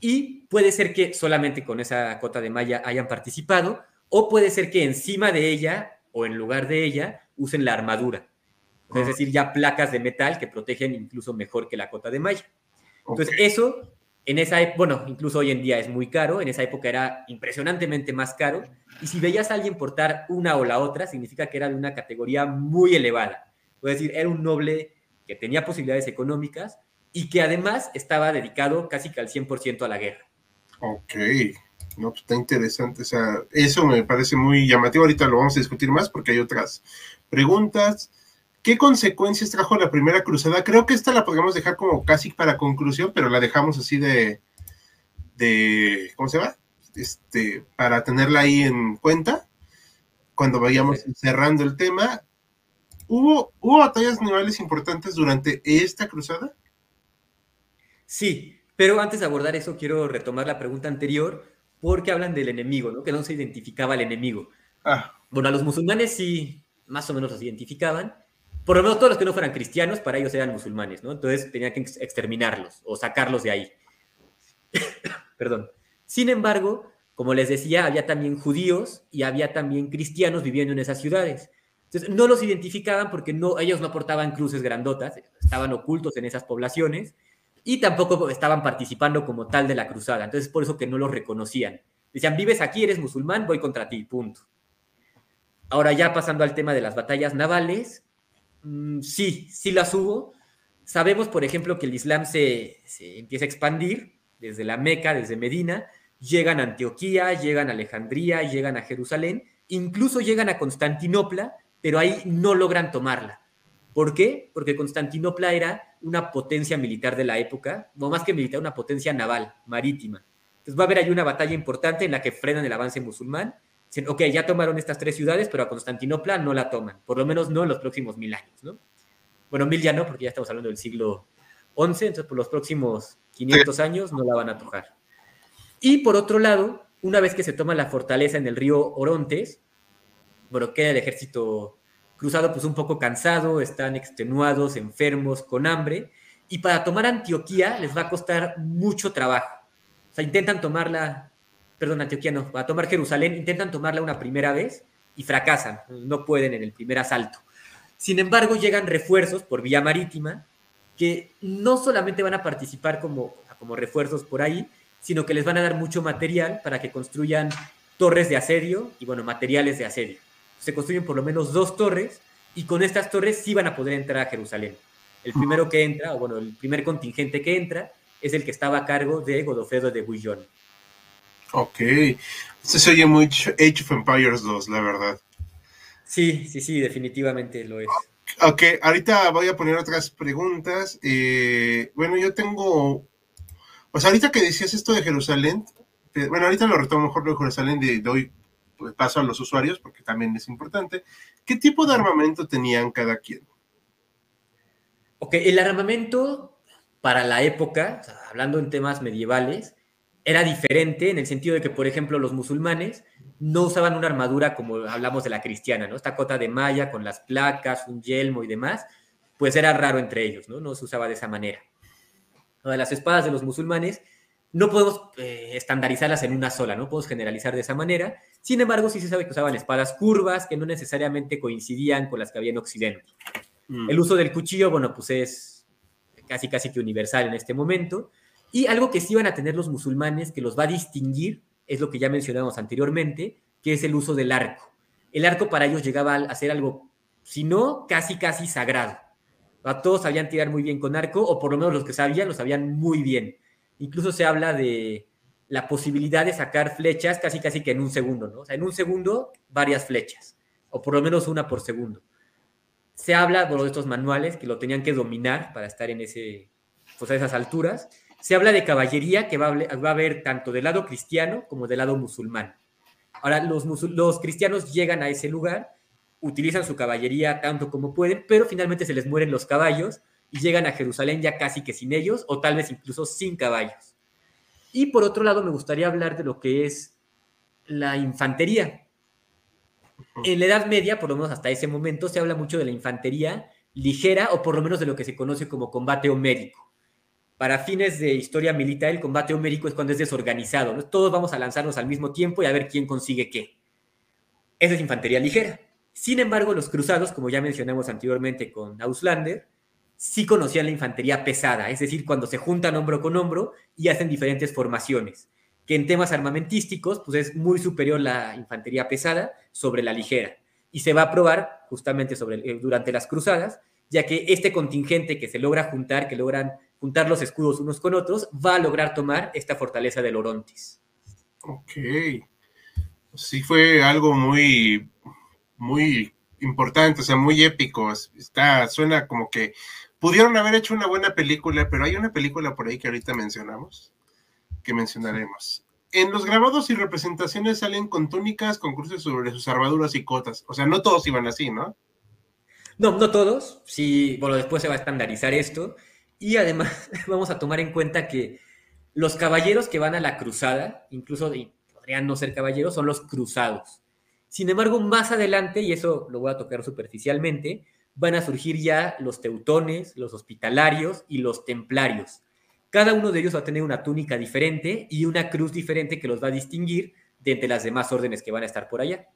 C: Y puede ser que solamente con esa cota de malla hayan participado, o puede ser que encima de ella o en lugar de ella usen la armadura. Es decir, ya placas de metal que protegen incluso mejor que la cota de malla. Entonces, eso en esa época, bueno, incluso hoy en día es muy caro, en esa época era impresionantemente más caro, y si veías a alguien portar una o la otra, significa que era de una categoría muy elevada. Es decir, era un noble que tenía posibilidades económicas y que además estaba dedicado casi que al 100% a la guerra.
A: Ok, no, pues está interesante, o sea, eso me parece muy llamativo, ahorita lo vamos a discutir más porque hay otras preguntas. ¿Qué consecuencias trajo la primera cruzada? Creo que esta la podemos dejar como casi para conclusión, pero la dejamos así de, de ¿cómo se llama? Este, para tenerla ahí en cuenta cuando vayamos cerrando el tema. ¿Hubo, ¿Hubo batallas navales importantes durante esta cruzada?
C: Sí, pero antes de abordar eso quiero retomar la pregunta anterior porque hablan del enemigo, ¿no? Que no se identificaba al enemigo. Ah. Bueno, a los musulmanes sí, más o menos los identificaban, por lo menos todos los que no fueran cristianos, para ellos eran musulmanes, ¿no? Entonces tenían que exterminarlos o sacarlos de ahí. Perdón. Sin embargo, como les decía, había también judíos y había también cristianos viviendo en esas ciudades. Entonces, no los identificaban porque no, ellos no portaban cruces grandotas, estaban ocultos en esas poblaciones y tampoco estaban participando como tal de la cruzada. Entonces, por eso que no los reconocían. Decían, vives aquí, eres musulmán, voy contra ti, punto. Ahora ya pasando al tema de las batallas navales, Mm, sí, sí las hubo. Sabemos, por ejemplo, que el Islam se, empieza a expandir desde la Meca, desde Medina, llegan a Antioquía, llegan a Alejandría, llegan a Jerusalén, incluso llegan a Constantinopla, pero ahí no logran tomarla. ¿Por qué? Porque Constantinopla era una potencia militar de la época, o más que militar, una potencia naval, marítima. Entonces va a haber ahí una batalla importante en la que frenan el avance musulmán. Dicen, ok, ya tomaron estas tres ciudades, pero a Constantinopla no la toman, por lo menos no en los próximos mil años, ¿no? Bueno, mil ya no, porque ya estamos hablando del siglo XI, entonces por los próximos 500 años no la van a tocar. Y por otro lado, una vez que se toma la fortaleza en el río Orontes, bueno, queda el ejército cruzado pues un poco cansado, están extenuados, enfermos, con hambre, y para tomar Antioquía les va a costar mucho trabajo. O sea, intentan tomarla, perdón, Antioquía no, para tomar Jerusalén, intentan tomarla una primera vez y fracasan, no pueden en el primer asalto. Sin embargo, llegan refuerzos por vía marítima que no solamente van a participar como, como refuerzos por ahí, sino que les van a dar mucho material para que construyan torres de asedio y, bueno, materiales de asedio se construyen por lo menos dos torres y con estas torres sí van a poder entrar a Jerusalén. El primero que entra, o bueno, el primer contingente que entra, es el que estaba a cargo de Godofredo de Bouillon.
A: Ok, esto se oye muy Age of Empires 2, la verdad.
C: Sí, sí, sí, definitivamente lo es.
A: Ok, ahorita voy a poner otras preguntas. Eh, bueno, yo tengo, pues ahorita que decías esto de Jerusalén, eh, bueno, ahorita lo retomo mejor de Jerusalén, de, doy paso a los usuarios porque también es importante. ¿Qué tipo de armamento tenían cada quien?
C: Ok, el armamento para la época, hablando en temas medievales, era diferente en el sentido de que, por ejemplo, los musulmanes no usaban una armadura como hablamos de la cristiana, ¿no? Esta cota de malla con las placas, un yelmo y demás, pues era raro entre ellos, ¿no? No se usaba de esa manera. Las espadas de los musulmanes no podemos eh, estandarizarlas en una sola, no podemos generalizar de esa manera. Sin embargo, sí se sabe que usaban espadas curvas que no necesariamente coincidían con las que había en Occidente. Mm. El uso del cuchillo, bueno, pues es casi casi que universal en este momento. Y algo que sí van a tener los musulmanes que los va a distinguir es lo que ya mencionamos anteriormente, que es el uso del arco. El arco para ellos llegaba a ser algo, si no, casi casi sagrado. A todos sabían tirar muy bien con arco, o por lo menos los que sabían, lo sabían muy bien. Incluso se habla de la posibilidad de sacar flechas casi casi que en un segundo, ¿no? O sea, en un segundo varias flechas, o por lo menos una por segundo. Se habla de estos manuales que lo tenían que dominar para estar en ese, pues a esas alturas. Se habla de caballería que va a, va haber tanto del lado cristiano como del lado musulmán. Ahora, los, los cristianos llegan a ese lugar, utilizan su caballería tanto como pueden, pero finalmente se les mueren los caballos y llegan a Jerusalén ya casi que sin ellos o tal vez incluso sin caballos. Y por otro lado, me gustaría hablar de lo que es la infantería. En la Edad Media, por lo menos hasta ese momento, se habla mucho de la infantería ligera o por lo menos de lo que se conoce como combate homérico. Para fines de historia militar, el combate homérico es cuando es desorganizado. Todos vamos a lanzarnos al mismo tiempo y a ver quién consigue qué. Esa es infantería ligera. Sin embargo, los cruzados, como ya mencionamos anteriormente con Auslander, sí conocían la infantería pesada, es decir, cuando se juntan hombro con hombro y hacen diferentes formaciones, que en temas armamentísticos pues es muy superior la infantería pesada sobre la ligera. Y se va a probar justamente durante las cruzadas, ya que este contingente que se logra juntar, que logran juntar los escudos unos con otros, va a lograr tomar esta fortaleza de Orontis.
A: Ok. Sí fue algo muy, muy importante, o sea, muy épico. Está, suena como que Pudieron haber hecho una buena película, pero hay una película por ahí que ahorita mencionamos, que mencionaremos. En los grabados y representaciones salen con túnicas, con cruces sobre sus armaduras y cotas. O sea, no todos iban así, ¿no?
C: No, no todos. Sí, bueno, después se va a estandarizar esto. Y además vamos a tomar en cuenta que los caballeros que van a la cruzada, incluso podrían no ser caballeros, son los cruzados. Sin embargo, más adelante, y eso lo voy a tocar superficialmente, van a surgir ya los teutones, los hospitalarios y los templarios. Cada uno de ellos va a tener una túnica diferente y una cruz diferente que los va a distinguir de entre las demás órdenes que van a estar por allá.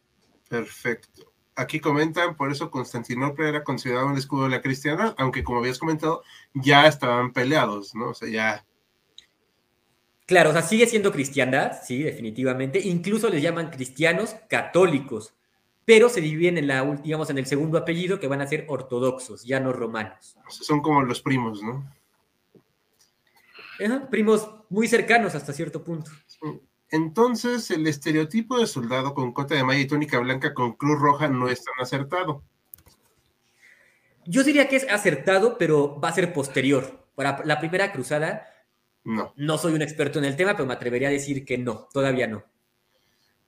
A: Perfecto. Aquí comentan, por eso Constantinopla era considerado un escudo de la cristiana, aunque como habías comentado, ya estaban peleados, ¿no? O sea, ya...
C: Claro, o sea, sigue siendo cristiandad, sí, definitivamente. Incluso les llaman cristianos católicos, pero se dividen en la, digamos, en el segundo apellido que van a ser ortodoxos, ya no romanos.
A: Son como los primos, ¿no?
C: primos muy cercanos hasta cierto punto.
A: Entonces, el estereotipo de soldado con cota de malla y túnica blanca con cruz roja no es tan acertado.
C: Yo diría que es acertado, pero va a ser posterior. Para la primera cruzada,
A: no.
C: No soy un experto en el tema, pero me atrevería a decir que no, todavía no.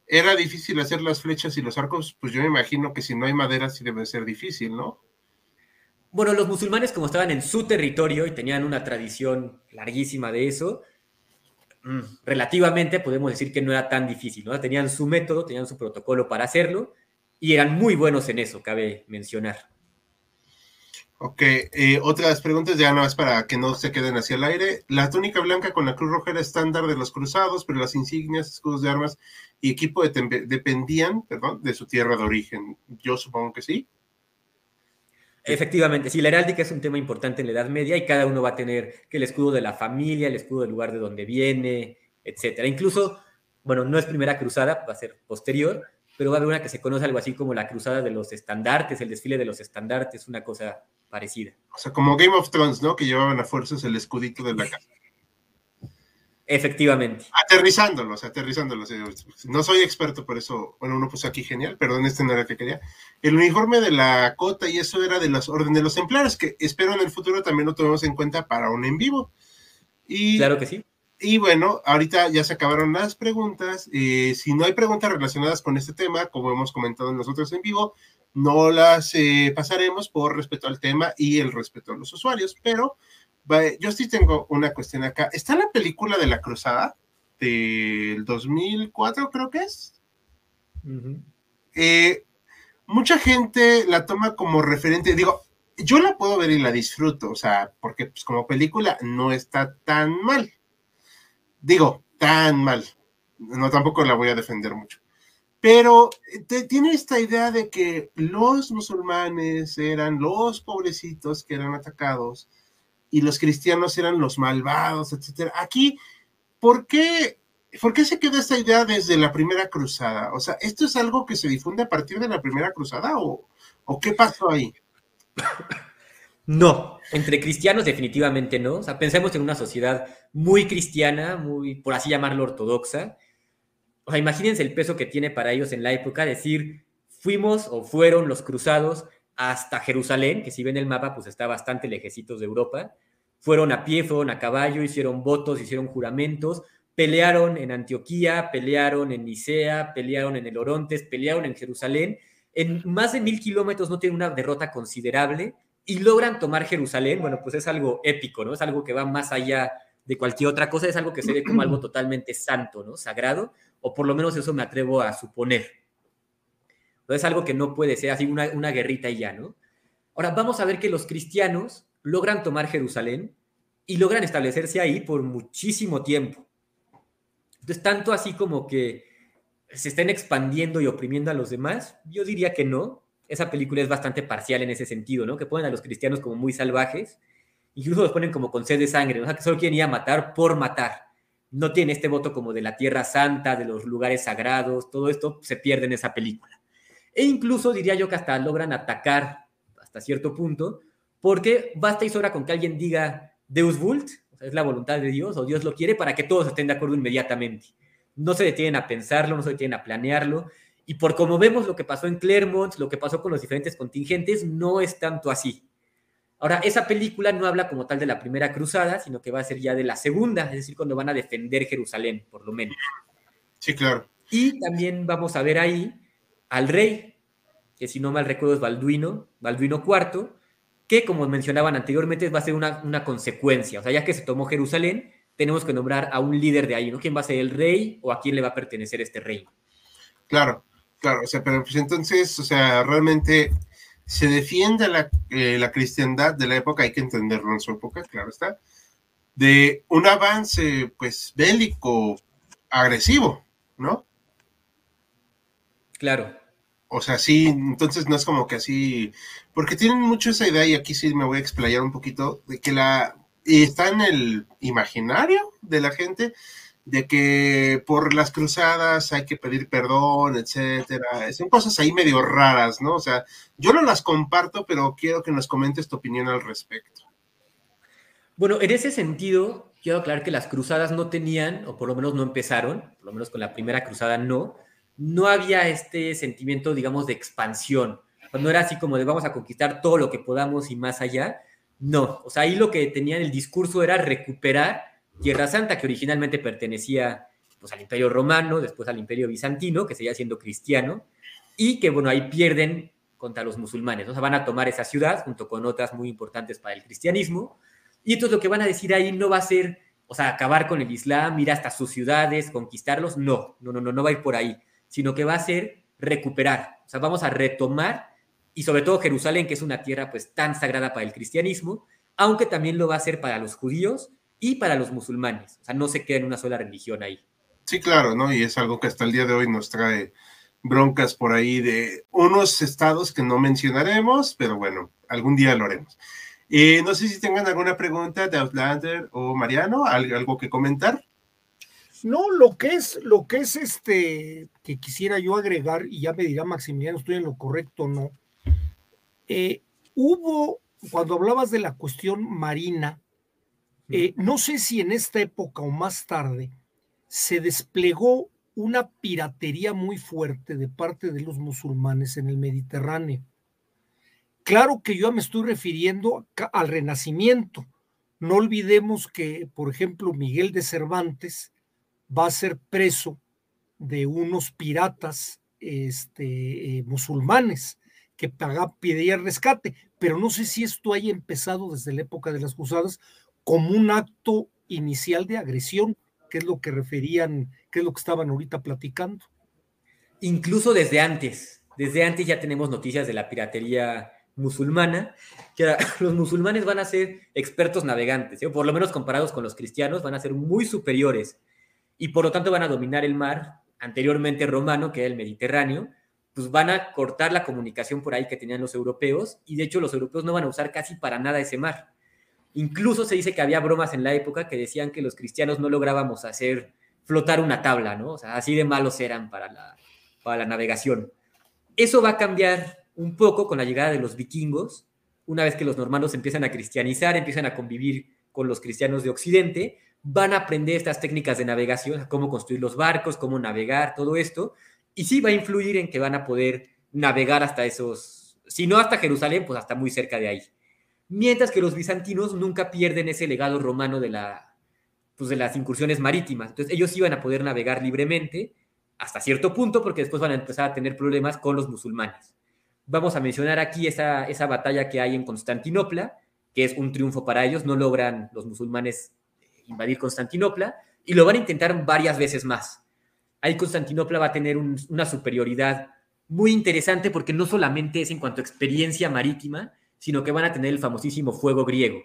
A: Era difícil hacer las flechas y los arcos, pues yo me imagino que si no hay madera sí debe ser difícil, ¿no?
C: Bueno, los musulmanes como estaban en su territorio y tenían una tradición larguísima de eso, mm, relativamente podemos decir que no era tan difícil, ¿no? Tenían su método, tenían su protocolo para hacerlo y eran muy buenos en eso, cabe mencionar.
A: Ok, eh, otras preguntas ya no es para que no se queden hacia el aire. La túnica blanca con la cruz roja era estándar de los cruzados, pero las insignias, escudos de armas y equipo dependían, perdón, de su tierra de origen. Yo supongo que sí.
C: Efectivamente, sí, la heráldica es un tema importante en la Edad Media y cada uno va a tener que el escudo de la familia, el escudo del lugar de donde viene, etcétera. Incluso, bueno, no es primera cruzada, va a ser posterior, pero va a haber una que se conoce algo así como la cruzada de los estandartes, el desfile de los estandartes, una cosa parecida.
A: O sea, como Game of Thrones, ¿no? Que llevaban a fuerzas el escudito de la casa.
C: Efectivamente.
A: Aterrizándolos, aterrizándolos. No soy experto, por eso, bueno, uno puso aquí genial, perdón, este no era el que quería. El uniforme de la cota y eso era de las órdenes de los templarios, que espero en el futuro también lo tomemos en cuenta para un en vivo. Y,
C: claro que sí.
A: Y bueno, ahorita ya se acabaron las preguntas. Eh, si no hay preguntas relacionadas con este tema, como hemos comentado nosotros en vivo, no las eh, pasaremos por respeto al tema y el respeto a los usuarios, pero yo sí tengo una cuestión acá. ¿Está la película de la cruzada del 2004, creo que es? Eh, mucha gente la toma como referente, digo, yo la puedo ver y la disfruto, o sea, porque pues, como película no está tan mal. Digo, tan mal. No, tampoco la voy a defender mucho. Pero eh, tiene esta idea de que los musulmanes eran los pobrecitos que eran atacados y los cristianos eran los malvados, etcétera. Aquí, ¿por qué, ¿por qué se queda esta idea desde la primera cruzada? O sea, ¿esto es algo que se difunde a partir de la primera cruzada o, o qué pasó ahí?
C: No, entre cristianos definitivamente no. O sea, pensemos en una sociedad muy cristiana, muy, por así llamarlo, ortodoxa, o sea, imagínense el peso que tiene para ellos en la época decir, fuimos o fueron los cruzados hasta Jerusalén, que si ven el mapa, pues está bastante lejecitos de Europa. Fueron a pie, fueron a caballo, hicieron votos, hicieron juramentos, pelearon en Antioquía, pelearon en Nicea, pelearon en el Orontes, pelearon en Jerusalén. En más de mil kilómetros no tienen una derrota considerable y logran tomar Jerusalén. Bueno, pues es algo épico, ¿no? Es algo que va más allá de cualquier otra cosa, es algo que se ve como algo totalmente santo, ¿no? Sagrado o por lo menos eso me atrevo a suponer. No es algo que no puede ser así una, guerrita y ya, ¿no? Ahora vamos a ver que los cristianos logran tomar Jerusalén y logran establecerse ahí por muchísimo tiempo. Entonces, tanto así como que se estén expandiendo y oprimiendo a los demás, yo diría que no. Esa película es bastante parcial en ese sentido, ¿no? Que ponen a los cristianos como muy salvajes, incluso los ponen como con sed de sangre, ¿no? O sea, que solo quieren ir a matar por matar no tiene este voto como de la tierra santa, de los lugares sagrados, todo esto se pierde en esa película. E incluso diría yo que hasta logran atacar hasta cierto punto, porque basta y sobra con que alguien diga Deus vult, es la voluntad de Dios, o Dios lo quiere, para que todos estén de acuerdo inmediatamente. No se detienen a pensarlo, no se detienen a planearlo, y por como vemos lo que pasó en Clermont, lo que pasó con los diferentes contingentes, no es tanto así. Ahora, esa película no habla como tal de la primera cruzada, sino que va a ser ya de la segunda, es decir, cuando van a defender Jerusalén, por lo menos.
A: Sí, claro.
C: Y también vamos a ver ahí al rey, que si no mal recuerdo es Balduino, Balduino IV, que como mencionaban anteriormente va a ser una, una consecuencia. O sea, ya que se tomó Jerusalén, tenemos que nombrar a un líder de ahí, ¿no? ¿Quién va a ser el rey o a quién le va a pertenecer este reino?
A: Claro, claro, o sea, pero pues entonces, o sea, realmente se defiende la, eh, la, cristiandad de la época, hay que entenderlo en su época, claro está, de un avance pues bélico agresivo, ¿no?
C: Claro.
A: O sea, sí, entonces no es como que así, porque tienen mucho esa idea y aquí sí me voy a explayar un poquito, de que la, y está en el imaginario de la gente, de que por las cruzadas hay que pedir perdón, etcétera. Son cosas ahí medio raras, ¿no? O sea, yo no las comparto, pero quiero que nos comentes tu opinión al respecto.
C: Bueno, en ese sentido, quiero aclarar que las cruzadas no tenían, o por lo menos no empezaron, por lo menos con la primera cruzada no, no había este sentimiento, digamos, de expansión. no era así como de vamos a conquistar todo lo que podamos y más allá. No, o sea, ahí lo que tenían el discurso era recuperar Tierra Santa, que originalmente pertenecía pues, al Imperio Romano, después al Imperio Bizantino, que seguía siendo cristiano, y que, bueno, ahí pierden contra los musulmanes, ¿no? o sea, van a tomar esa ciudad junto con otras muy importantes para el cristianismo, y entonces lo que van a decir ahí no va a ser, o sea, acabar con el Islam, ir hasta sus ciudades, conquistarlos, no, no, no, no, no va a ir por ahí, sino que va a ser recuperar, o sea, vamos a retomar, y sobre todo Jerusalén, que es una tierra pues tan sagrada para el cristianismo, aunque también lo va a ser para los judíos y para los musulmanes, o sea, no se queda en una sola religión ahí.
A: Sí, claro, ¿no? Y es algo que hasta el día de hoy nos trae broncas por ahí de unos estados que no mencionaremos, pero bueno, algún día lo haremos. Eh, no sé si tengan alguna pregunta de Outlander o Mariano, algo que comentar.
B: No, lo que es, lo que es este, que quisiera yo agregar, y ya me dirá Maximiliano, estoy en lo correcto o no. Eh, hubo, cuando hablabas de la cuestión marina, eh, no sé si en esta época o más tarde se desplegó una piratería muy fuerte de parte de los musulmanes en el Mediterráneo. Claro que yo me estoy refiriendo al Renacimiento. No olvidemos que, por ejemplo, Miguel de Cervantes va a ser preso de unos piratas este, eh, musulmanes que pedían rescate, pero no sé si esto haya empezado desde la época de las cruzadas como un acto inicial de agresión qué es lo que referían, qué es lo que estaban ahorita platicando.
C: Incluso desde antes, desde antes ya tenemos noticias de la piratería musulmana, que los musulmanes van a ser expertos navegantes, ¿eh? por lo menos comparados con los cristianos, van a ser muy superiores y por lo tanto van a dominar el mar anteriormente romano, que era el Mediterráneo, pues van a cortar la comunicación por ahí que tenían los europeos y de hecho los europeos no van a usar casi para nada ese mar. Incluso se dice que había bromas en la época que decían que los cristianos no lográbamos hacer flotar una tabla, ¿no? O sea, así de malos eran para la, para la navegación. Eso va a cambiar un poco con la llegada de los vikingos, una vez que los normandos empiezan a cristianizar, empiezan a convivir con los cristianos de Occidente, van a aprender estas técnicas de navegación, cómo construir los barcos, cómo navegar, todo esto, y sí va a influir en que van a poder navegar hasta esos, si no hasta Jerusalén, pues hasta muy cerca de ahí mientras que los bizantinos nunca pierden ese legado romano de, la, pues de las incursiones marítimas. Entonces ellos iban a poder navegar libremente hasta cierto punto porque después van a empezar a tener problemas con los musulmanes. Vamos a mencionar aquí esa, esa batalla que hay en Constantinopla, que es un triunfo para ellos, no logran los musulmanes invadir Constantinopla y lo van a intentar varias veces más. Ahí Constantinopla va a tener una superioridad muy interesante porque no solamente es en cuanto a experiencia marítima, sino que van a tener el famosísimo fuego griego.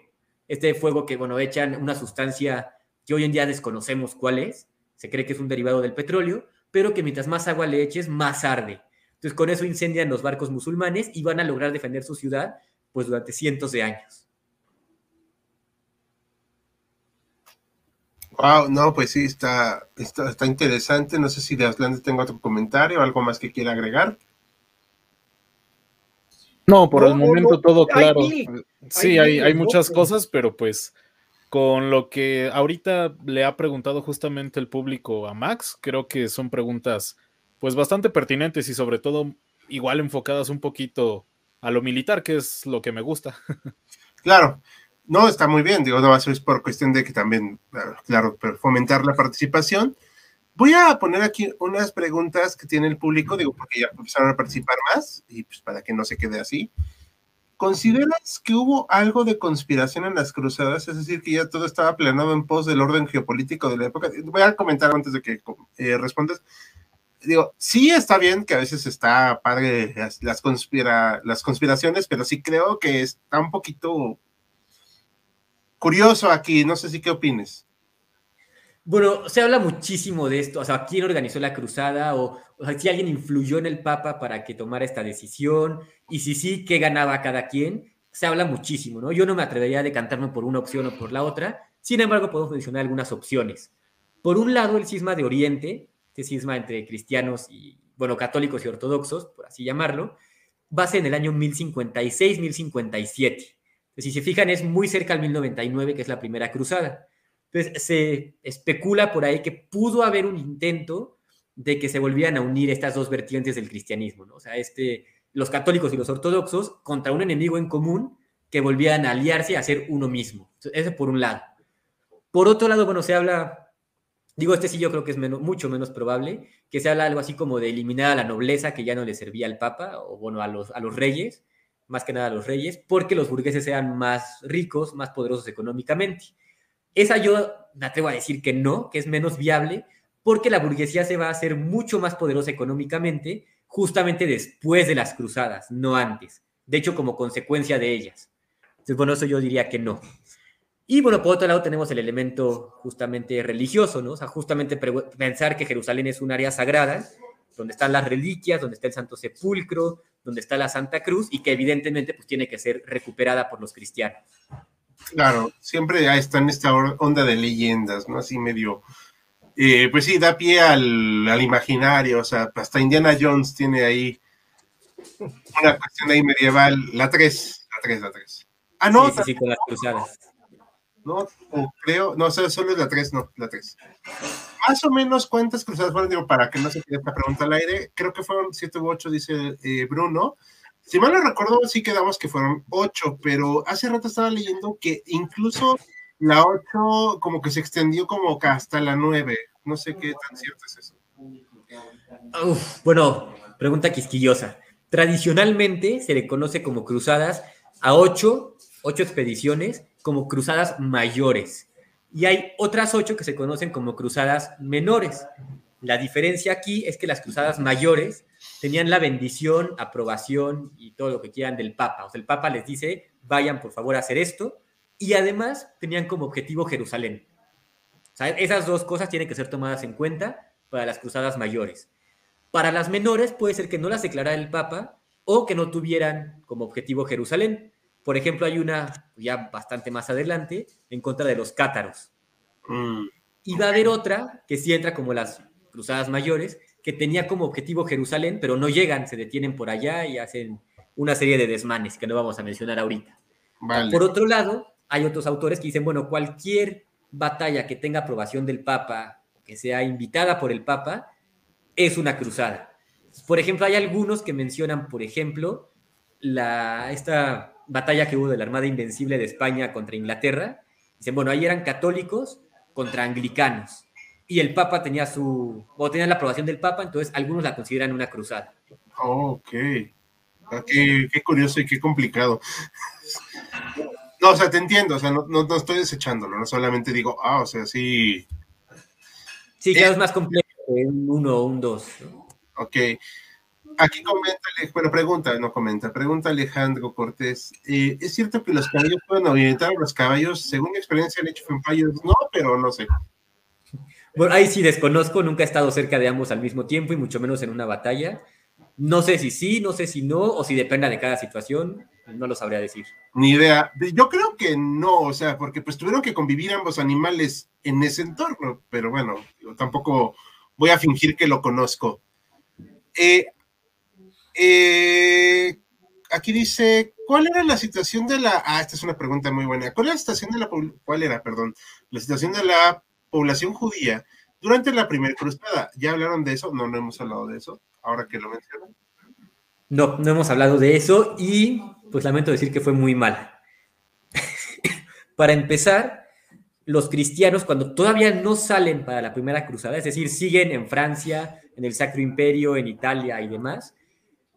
C: Este fuego que, bueno, echan una sustancia que hoy en día desconocemos cuál es, se cree que es un derivado del petróleo, pero que mientras más agua le eches, más arde. Entonces con eso incendian los barcos musulmanes y van a lograr defender su ciudad pues durante cientos de años.
A: Wow, no, pues sí, está, está, interesante. No sé si de Aslandes tengo otro comentario o algo más que quiera agregar.
D: No, por el momento todo claro. sí, hay, hay muchas cosas, pero pues con lo que ahorita le ha preguntado justamente el público a Max, creo que son preguntas pues bastante pertinentes y sobre todo igual enfocadas un poquito a lo militar, que es lo que me gusta.
A: Claro, no, está muy bien, digo, no, es por cuestión de que también, claro, fomentar la participación. Voy a poner aquí unas preguntas que tiene el público, digo, porque ya empezaron a participar más y pues para que no se quede así. ¿Consideras que hubo algo de conspiración en las cruzadas? Es decir, que ya todo estaba planeado en pos del orden geopolítico de la época. Voy a comentar antes de que eh, respondas. Digo, sí está bien que a veces está padre las, conspira, las conspiraciones, pero sí creo que está un poquito curioso aquí. No sé si qué opines.
C: Bueno, se habla muchísimo de esto, o sea, quién organizó la cruzada o, si alguien influyó en el Papa para que tomara esta decisión y si sí, qué ganaba cada quien. Se habla muchísimo, ¿no? Yo no me atrevería a decantarme por una opción o por la otra, sin embargo, podemos mencionar algunas opciones. Por un lado, el cisma de Oriente, este cisma entre cristianos y, bueno, católicos y ortodoxos, por así llamarlo, va a ser en el año 1056-1057. Si se fijan, es muy cerca al 1099, que es la primera cruzada. Entonces, se especula por ahí que pudo haber un intento de que se volvieran a unir estas dos vertientes del cristianismo, ¿no? O sea, este los católicos y los ortodoxos contra un enemigo en común que volvían a aliarse a hacer uno mismo. Ese por un lado. Por otro lado, bueno, se habla, digo, este sí yo creo que es mucho menos probable, que se habla algo así como de eliminar a la nobleza que ya no le servía al Papa, o bueno, a los, a los reyes, más que nada a los reyes, porque los burgueses sean más ricos, más poderosos económicamente. Esa yo me atrevo a decir que no, que es menos viable, porque la burguesía se va a hacer mucho más poderosa económicamente justamente después de las cruzadas, no antes. De hecho, como consecuencia de ellas. Entonces, bueno, eso yo diría que no. Y bueno, por otro lado tenemos el elemento justamente religioso, ¿no? O sea, justamente pensar que Jerusalén es un área sagrada, donde están las reliquias, donde está el Santo Sepulcro, donde está la Santa Cruz y que evidentemente pues tiene que ser recuperada por los cristianos.
A: Claro, siempre está en esta onda de leyendas, ¿no? Así medio eh, pues sí, da pie al, imaginario, o sea, hasta Indiana Jones tiene ahí una cuestión ahí medieval, la 3, la 3, la 3.
C: Ah, no. Sí, sí, con las cruzadas.
A: No, creo, no, solo es la 3, no, la 3. Más o menos, ¿cuántas cruzadas fueron? Digo, para que no se quede esta pregunta al aire, creo que fueron 7 u 8, dice eh, Bruno. Si mal no recuerdo, sí quedamos que fueron 8, pero hace rato estaba leyendo que incluso la 8 como que se extendió como hasta la 9. No sé qué tan cierto es eso.
C: bueno, pregunta quisquillosa. Tradicionalmente se le conoce como cruzadas a 8, 8 expediciones como cruzadas mayores. Y hay otras 8 que se conocen como cruzadas menores. La diferencia aquí es que las cruzadas mayores tenían la bendición, aprobación y todo lo que quieran del Papa. O sea, el Papa les dice, vayan por favor a hacer esto y además tenían como objetivo Jerusalén. esas dos cosas tienen que ser tomadas en cuenta para las cruzadas mayores. Para las menores puede ser que no las declarara el Papa o que no tuvieran como objetivo Jerusalén. Por ejemplo, hay una ya bastante más adelante en contra de los cátaros. Mm. Y va a haber otra que sí entra como las cruzadas mayores, que tenía como objetivo Jerusalén, pero no llegan, se detienen por allá y hacen una serie de desmanes que no vamos a mencionar ahorita. Por otro lado, hay otros autores que dicen, bueno, cualquier batalla que tenga aprobación del Papa, que sea invitada por el Papa, es una cruzada. Por ejemplo, hay algunos que mencionan, por ejemplo, la, esta batalla que hubo de la Armada Invencible de España contra Inglaterra. Dicen, bueno, ahí eran católicos contra anglicanos. Y el Papa tenía su, o tenía la aprobación del Papa, entonces algunos la consideran una cruzada.
A: ok. Ah, qué, qué curioso y qué complicado. No, o sea, te entiendo, o sea, no, no, estoy desechándolo, no solamente digo, ah, o sea, sí.
C: Sí, ya es, más complejo un uno o un dos.
A: Ok. Aquí comenta, bueno, pregunta, no comenta, pregunta Alejandro Cortés. Eh, ¿Es cierto que los caballos pueden orientar a los caballos? Según mi experiencia en Age of Empires, no, pero no sé.
C: Bueno, ahí sí desconozco, nunca he estado cerca de ambos al mismo tiempo y mucho menos en una batalla. No sé si sí, no sé si no, o si dependa de cada situación no lo sabría decir.
A: Ni idea. Yo creo que no, o sea, porque pues tuvieron que convivir ambos animales en ese entorno, pero bueno, tampoco voy a fingir que lo conozco. Eh, eh, aquí dice, ¿cuál era la situación de la... Ah, esta es una pregunta muy buena. ¿Cuál era la situación de la... ¿Cuál era, perdón? La situación de la población judía durante la primera cruzada. ¿Ya hablaron de eso? No, no hemos hablado de eso, ahora que lo mencionan.
C: No, no hemos hablado de eso y pues lamento decir que fue muy mal. para empezar, los cristianos cuando todavía no salen para la primera cruzada, es decir, siguen en Francia, en el Sacro Imperio, en Italia y demás,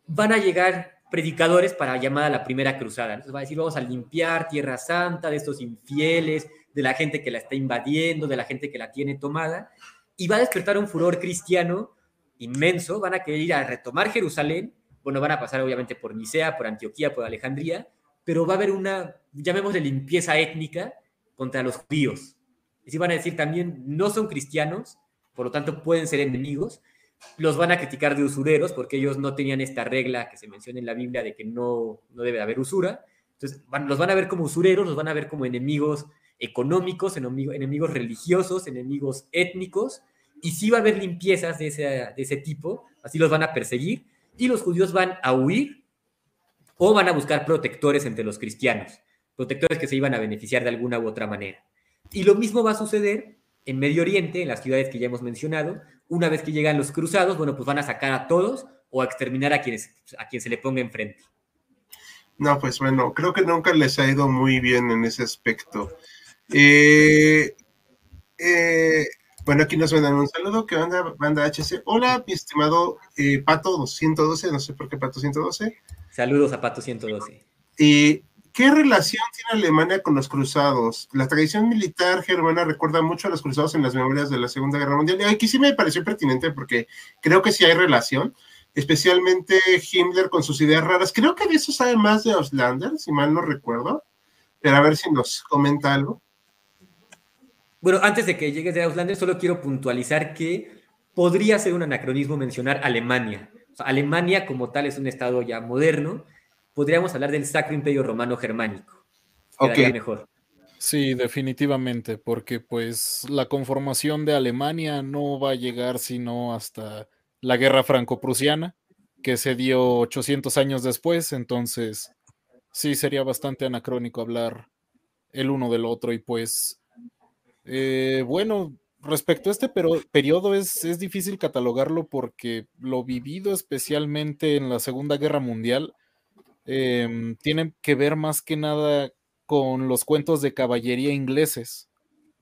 C: van a llegar predicadores para llamar a la primera cruzada. Entonces va a decir, vamos a limpiar Tierra Santa de estos infieles, de la gente que la está invadiendo, de la gente que la tiene tomada, y va a despertar un furor cristiano inmenso, van a querer ir a retomar Jerusalén bueno, van a pasar obviamente por Nicea, por Antioquía, por Alejandría, pero va a haber una, llamémosle limpieza étnica contra los judíos. Y si van a decir también, no son cristianos, por lo tanto pueden ser enemigos, los van a criticar de usureros porque ellos no tenían esta regla que se menciona en la Biblia de que no, no debe haber usura. Entonces, los van a ver como usureros, los van a ver como enemigos económicos, enemigos religiosos, enemigos étnicos, y si va a haber limpiezas de ese, de ese tipo, así los van a perseguir, y los judíos van a huir o van a buscar protectores entre los cristianos, protectores que se iban a beneficiar de alguna u otra manera. Y lo mismo va a suceder en Medio Oriente, en las ciudades que ya hemos mencionado, una vez que llegan los cruzados, bueno, pues van a sacar a todos o a exterminar a, quienes, a quien se le ponga enfrente.
A: No, pues bueno, creo que nunca les ha ido muy bien en ese aspecto. Eh, eh, bueno, aquí nos mandan un saludo. ¿Qué onda, banda HC? Hola, mi estimado eh, Pato 112, no sé por qué Pato 112.
C: Saludos a Pato 112.
A: ¿Y qué relación tiene Alemania con los cruzados? La tradición militar germana recuerda mucho a los cruzados en las memorias de la Segunda Guerra Mundial. Y aquí sí me pareció pertinente porque creo que sí hay relación especialmente Himmler con sus ideas raras. Creo que de eso sabe más de Auslander, si mal no recuerdo, pero a ver si nos comenta algo.
C: Bueno, antes de que llegues de Auslander, solo quiero puntualizar que podría ser un anacronismo mencionar Alemania. Alemania como tal es un estado ya moderno. Podríamos hablar del Sacro Imperio Romano Germánico.
D: Ok. mejor. Sí, definitivamente, porque pues la conformación de Alemania no va a llegar sino hasta la guerra franco-prusiana, que se dio 800 años después, entonces sí sería bastante anacrónico hablar el uno del otro y pues eh, bueno, respecto a este periodo es, es, difícil catalogarlo porque lo vivido especialmente en la Segunda Guerra Mundial em, tiene que ver más que nada con los cuentos de caballería ingleses,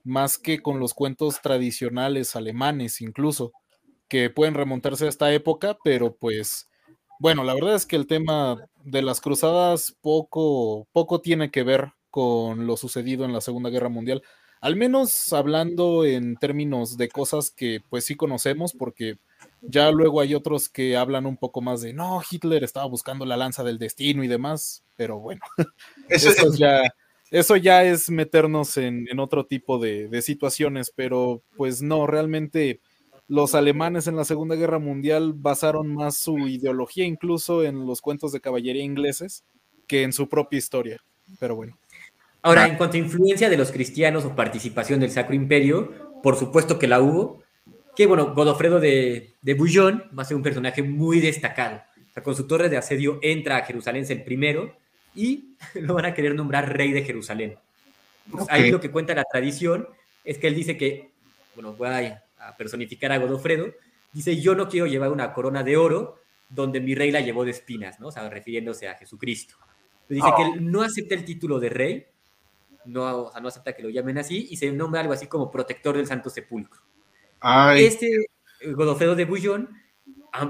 D: más que con los cuentos tradicionales alemanes incluso que pueden remontarse a esta época, pero pues bueno, la verdad es que el tema de las cruzadas poco, poco tiene que ver con lo sucedido en la Segunda Guerra Mundial, al menos hablando en términos de cosas que pues sí conocemos, porque ya luego hay otros que hablan un poco más de, no, Hitler estaba buscando la lanza del destino y demás, pero bueno, eso, ya, eso ya es meternos en, otro tipo de, de situaciones, pero pues no, realmente los alemanes en la Segunda Guerra Mundial basaron más su ideología incluso en los cuentos de caballería ingleses que en su propia historia. Pero bueno.
C: Ahora, en cuanto a influencia de los cristianos o participación del Sacro Imperio, por supuesto que la hubo. Que bueno, Godofredo de, de Bouillon va a ser un personaje muy destacado. O sea, con su torre de asedio entra a Jerusalén el primero y lo van a querer nombrar rey de Jerusalén. Ahí lo que cuenta la tradición es que él dice que, bueno, vaya, a personificar a Godofredo, dice, yo no quiero llevar una corona de oro donde mi rey la llevó de espinas, ¿no? O sea, refiriéndose a Jesucristo. dice que él no acepta el título de rey, no, o sea, no acepta que lo llamen así, y se nombra algo así como protector del Santo Sepulcro. Este Godofredo de Bouillon,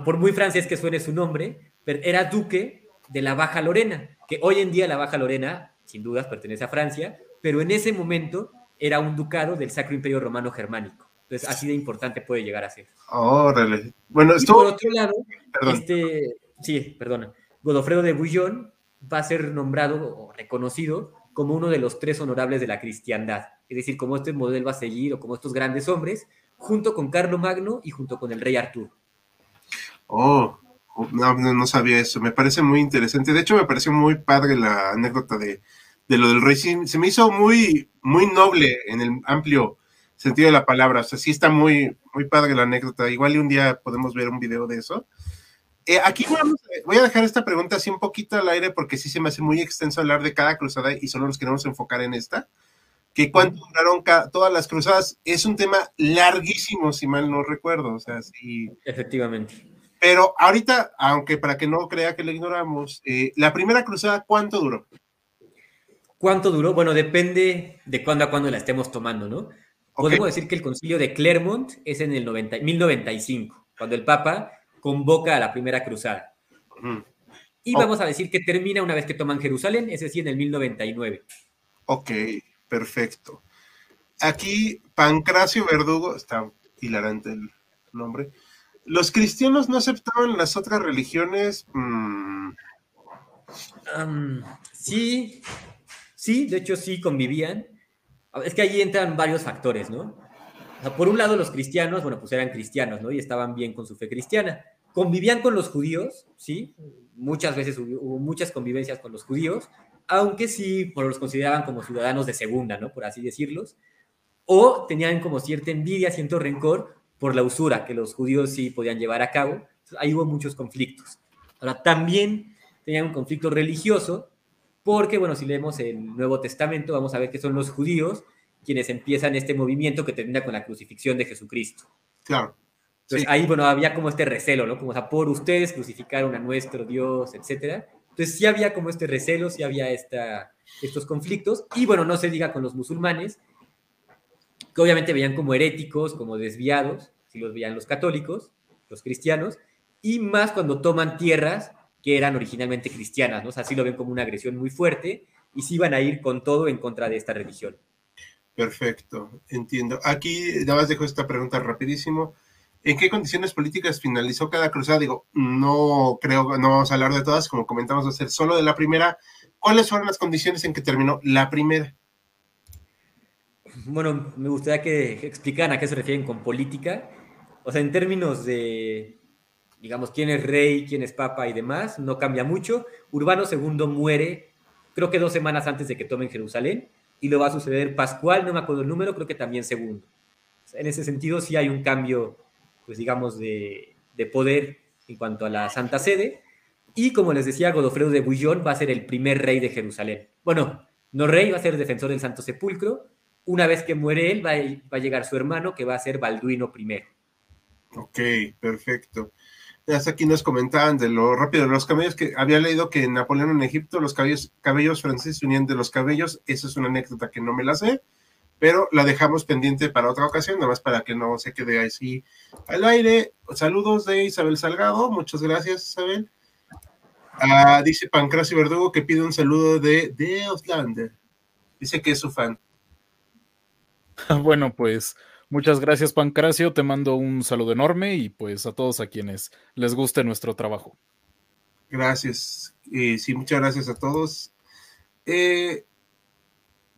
C: por muy francés que suene su nombre, era duque de la Baja Lorena, que hoy en día la Baja Lorena, sin dudas, pertenece a Francia, pero en ese momento era un ducado del Sacro Imperio Romano Germánico. Entonces, así de importante puede llegar a ser.
A: Órale. Bueno, esto...
C: por otro lado, este, sí, perdona, Godofredo de Bouillon va a ser nombrado o reconocido como uno de los tres honorables de la cristiandad. Es decir, como este modelo a seguir o como estos grandes hombres, junto con Carlo Magno y junto con el rey Arturo.
A: Oh, no, no, sabía eso. Me parece muy interesante. De hecho, me pareció muy padre la anécdota de, de lo del rey. se me hizo muy, muy noble en el amplio sentido de la palabra. O sea, sí está muy, muy padre la anécdota. Igual y un día podemos ver un video de eso. Eh, aquí voy a dejar esta pregunta así un poquito al aire porque sí se me hace muy extenso hablar de cada cruzada y solo nos queremos enfocar en esta. Que cuánto duraron todas las cruzadas es un tema larguísimo, si mal no recuerdo. O sea, sí.
C: Efectivamente.
A: Pero ahorita, aunque para que no crea que lo ignoramos, eh, la primera cruzada, ¿cuánto duró?
C: ¿Cuánto duró? Bueno, depende de cuándo a cuándo la estemos tomando, ¿no? Podemos decir que el concilio de Clermont es en el 90, 1095, cuando el Papa convoca a la primera cruzada. Y vamos a decir que termina una vez que toman Jerusalén, es decir, en el 1099.
A: Ok, perfecto. Aquí Pancracio Verdugo, está hilarante el nombre. ¿Los cristianos no aceptaban las otras religiones? Mm.
C: sí, sí, de hecho sí convivían. Es que allí entran varios factores, ¿no? Por un lado, los cristianos, bueno, pues eran cristianos, ¿no? Y estaban bien con su fe cristiana. Convivían con los judíos, ¿sí? Muchas veces hubo, muchas convivencias con los judíos, aunque sí pues, los consideraban como ciudadanos de segunda, ¿no? Por así decirlos. O tenían como cierta envidia, cierto rencor por la usura que los judíos sí podían llevar a cabo. ahí hubo muchos conflictos. Ahora, también tenían un conflicto religioso porque, bueno, si leemos el Nuevo Testamento, vamos a ver que son los judíos quienes empiezan este movimiento que termina con la crucifixión de Jesucristo.
A: Claro.
C: Entonces ahí, bueno, había como este recelo, ¿no? Como, o sea, por ustedes crucificaron a nuestro Dios, etcétera. Entonces sí había como este recelo, sí había esta, estos conflictos. Y bueno, no se diga con los musulmanes, que obviamente veían como heréticos, como desviados, si los veían los católicos, los cristianos, y más cuando toman tierras que eran originalmente cristianas, ¿no? O sea, sí lo ven como una agresión muy fuerte y sí iban a ir con todo en contra de esta religión.
A: Perfecto, entiendo. Aquí nada más dejo esta pregunta rapidísimo. ¿En qué condiciones políticas finalizó cada cruzada? Digo, no creo, no vamos a hablar de todas, como comentamos, va a ser solo de la primera. ¿Cuáles fueron las condiciones en que terminó la primera?
C: Bueno, me gustaría que explicaran a qué se refieren con política. O sea, en términos de, digamos, quién es rey, quién es papa y demás, no cambia mucho. Urbano II muere, creo que dos semanas antes de que tomen Jerusalén, y lo va a suceder Pascual, no me acuerdo el número, creo que también segundo. En ese sentido, sí hay un cambio pues digamos, de, poder en cuanto a la Santa Sede. Y como les decía, Godofredo de Bouillon va a ser el primer rey de Jerusalén. Bueno, no rey, va a ser defensor del Santo Sepulcro. Una vez que muere él, va a, llegar su hermano, que va a ser Balduino I.
A: Ok, perfecto. Hasta aquí nos comentaban de lo rápido de los cabellos, que había leído que en Napoleón en Egipto los cabellos, cabellos franceses unían de los cabellos. Esa es una anécdota que no me la sé pero la dejamos pendiente para otra ocasión, nada más para que no se quede así al aire. Saludos de Isabel Salgado, muchas gracias Isabel. Ah, dice Pancracio Verdugo que pide un saludo de, de Auslander. Dice que es su fan.
D: Bueno, pues muchas gracias Pancracio, te mando un saludo enorme y pues a todos a quienes les guste nuestro trabajo.
A: Gracias, y sí, muchas gracias a todos. Eh,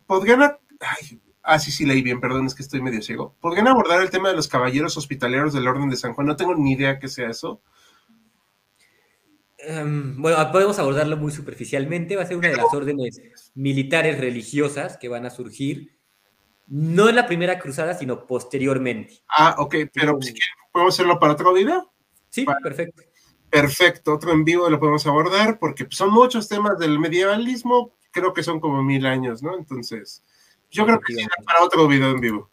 A: ¿Podrían, ay, Ah, sí, sí, leí bien, perdón, es que estoy medio ciego. ¿Podrían abordar el tema de los caballeros hospitaleros del Orden de San Juan? No tengo ni idea qué sea eso.
C: Em, bueno, podemos abordarlo muy superficialmente. Va a ser una de las órdenes militares religiosas que van a surgir, no en la primera cruzada, sino posteriormente.
A: Ah, ok, pero si quieren, ¿podemos hacerlo para otro video?
C: Sí, perfecto.
A: Perfecto, otro en vivo lo podemos abordar porque son muchos temas del medievalismo, creo que son como mil años, ¿no? Entonces, yo creo que será para otro video en vivo.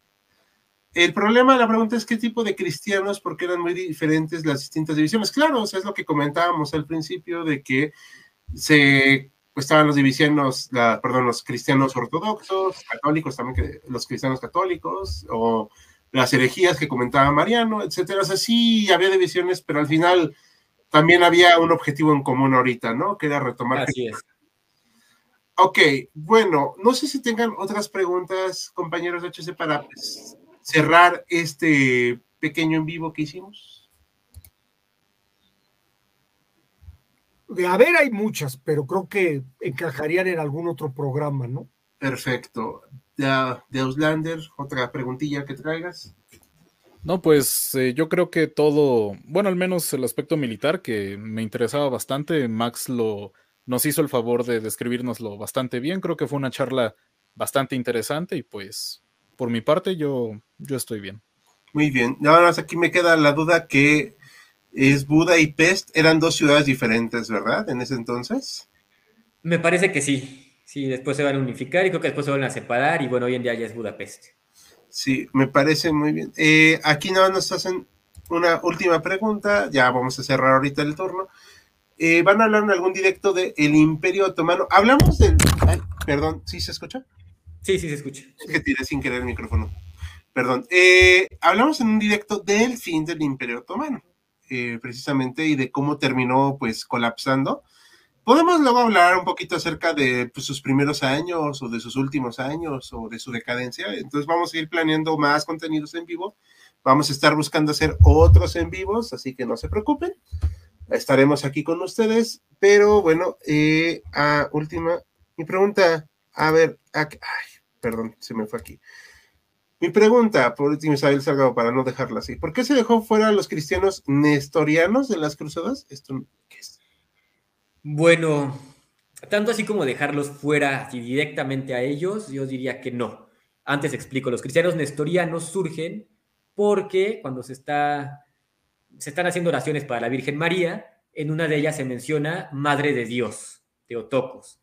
A: El problema, la pregunta es qué tipo de cristianos, porque eran muy diferentes las distintas divisiones. Claro, o sea, es lo que comentábamos al principio de que se pues, estaban los divisiones, la, perdón, los cristianos ortodoxos, católicos también, que, los cristianos católicos, o las herejías que comentaba Mariano, etcétera. O sea, sí había divisiones, pero al final también había un objetivo en común ahorita, ¿no? Que era retomar.
C: Así es.
A: Ok, bueno, no sé si tengan otras preguntas, compañeros de HC, para pues, cerrar este pequeño en vivo que hicimos.
B: De haber hay muchas, pero creo que encajarían en algún otro programa, ¿no?
A: Perfecto. De, de Auslander, otra preguntilla que traigas.
D: No, pues eh, yo creo que todo, bueno, al menos el aspecto militar que me interesaba bastante, Max lo, nos hizo el favor de describirnoslo bastante bien. Creo que fue una charla bastante interesante y pues por mi parte yo, yo estoy bien.
A: Muy bien. Ahora más aquí me queda la duda que es Buda y Pest eran dos ciudades diferentes, ¿verdad? En ese entonces.
C: Me parece que sí. Sí, después se van a unificar y creo que después se van a separar y bueno, hoy en día ya es Budapest.
A: Sí, me parece muy bien. Eh, aquí nada nos hacen una última pregunta, ya vamos a cerrar ahorita el turno. Eh, van a hablar en algún directo del el Imperio Otomano. Hablamos del. perdón, ¿sí se escucha?
C: Sí, sí se escucha.
A: Es que tiré sin querer el micrófono. Perdón. Eh, hablamos en un directo del fin del Imperio Otomano, eh, precisamente, y de cómo terminó, pues, colapsando. Podemos luego hablar un poquito acerca de pues, sus primeros años, o de sus últimos años, o de su decadencia. Entonces, vamos a ir planeando más contenidos en vivo. Vamos a estar buscando hacer otros en vivos, así que no se preocupen estaremos aquí con ustedes, pero bueno, eh, a última, mi pregunta, a ver, ay, perdón, se me fue aquí. Mi pregunta, por último, Isabel Salgado, para no dejarla así, ¿por qué se dejó fuera a los cristianos nestorianos de las cruzadas? ¿Esto?
C: Bueno, tanto así como dejarlos fuera y directamente a ellos, yo diría que no. Antes explico, los cristianos nestorianos surgen porque cuando se está se están haciendo oraciones para la Virgen María, en una de ellas se menciona Madre de Dios, Teotocos.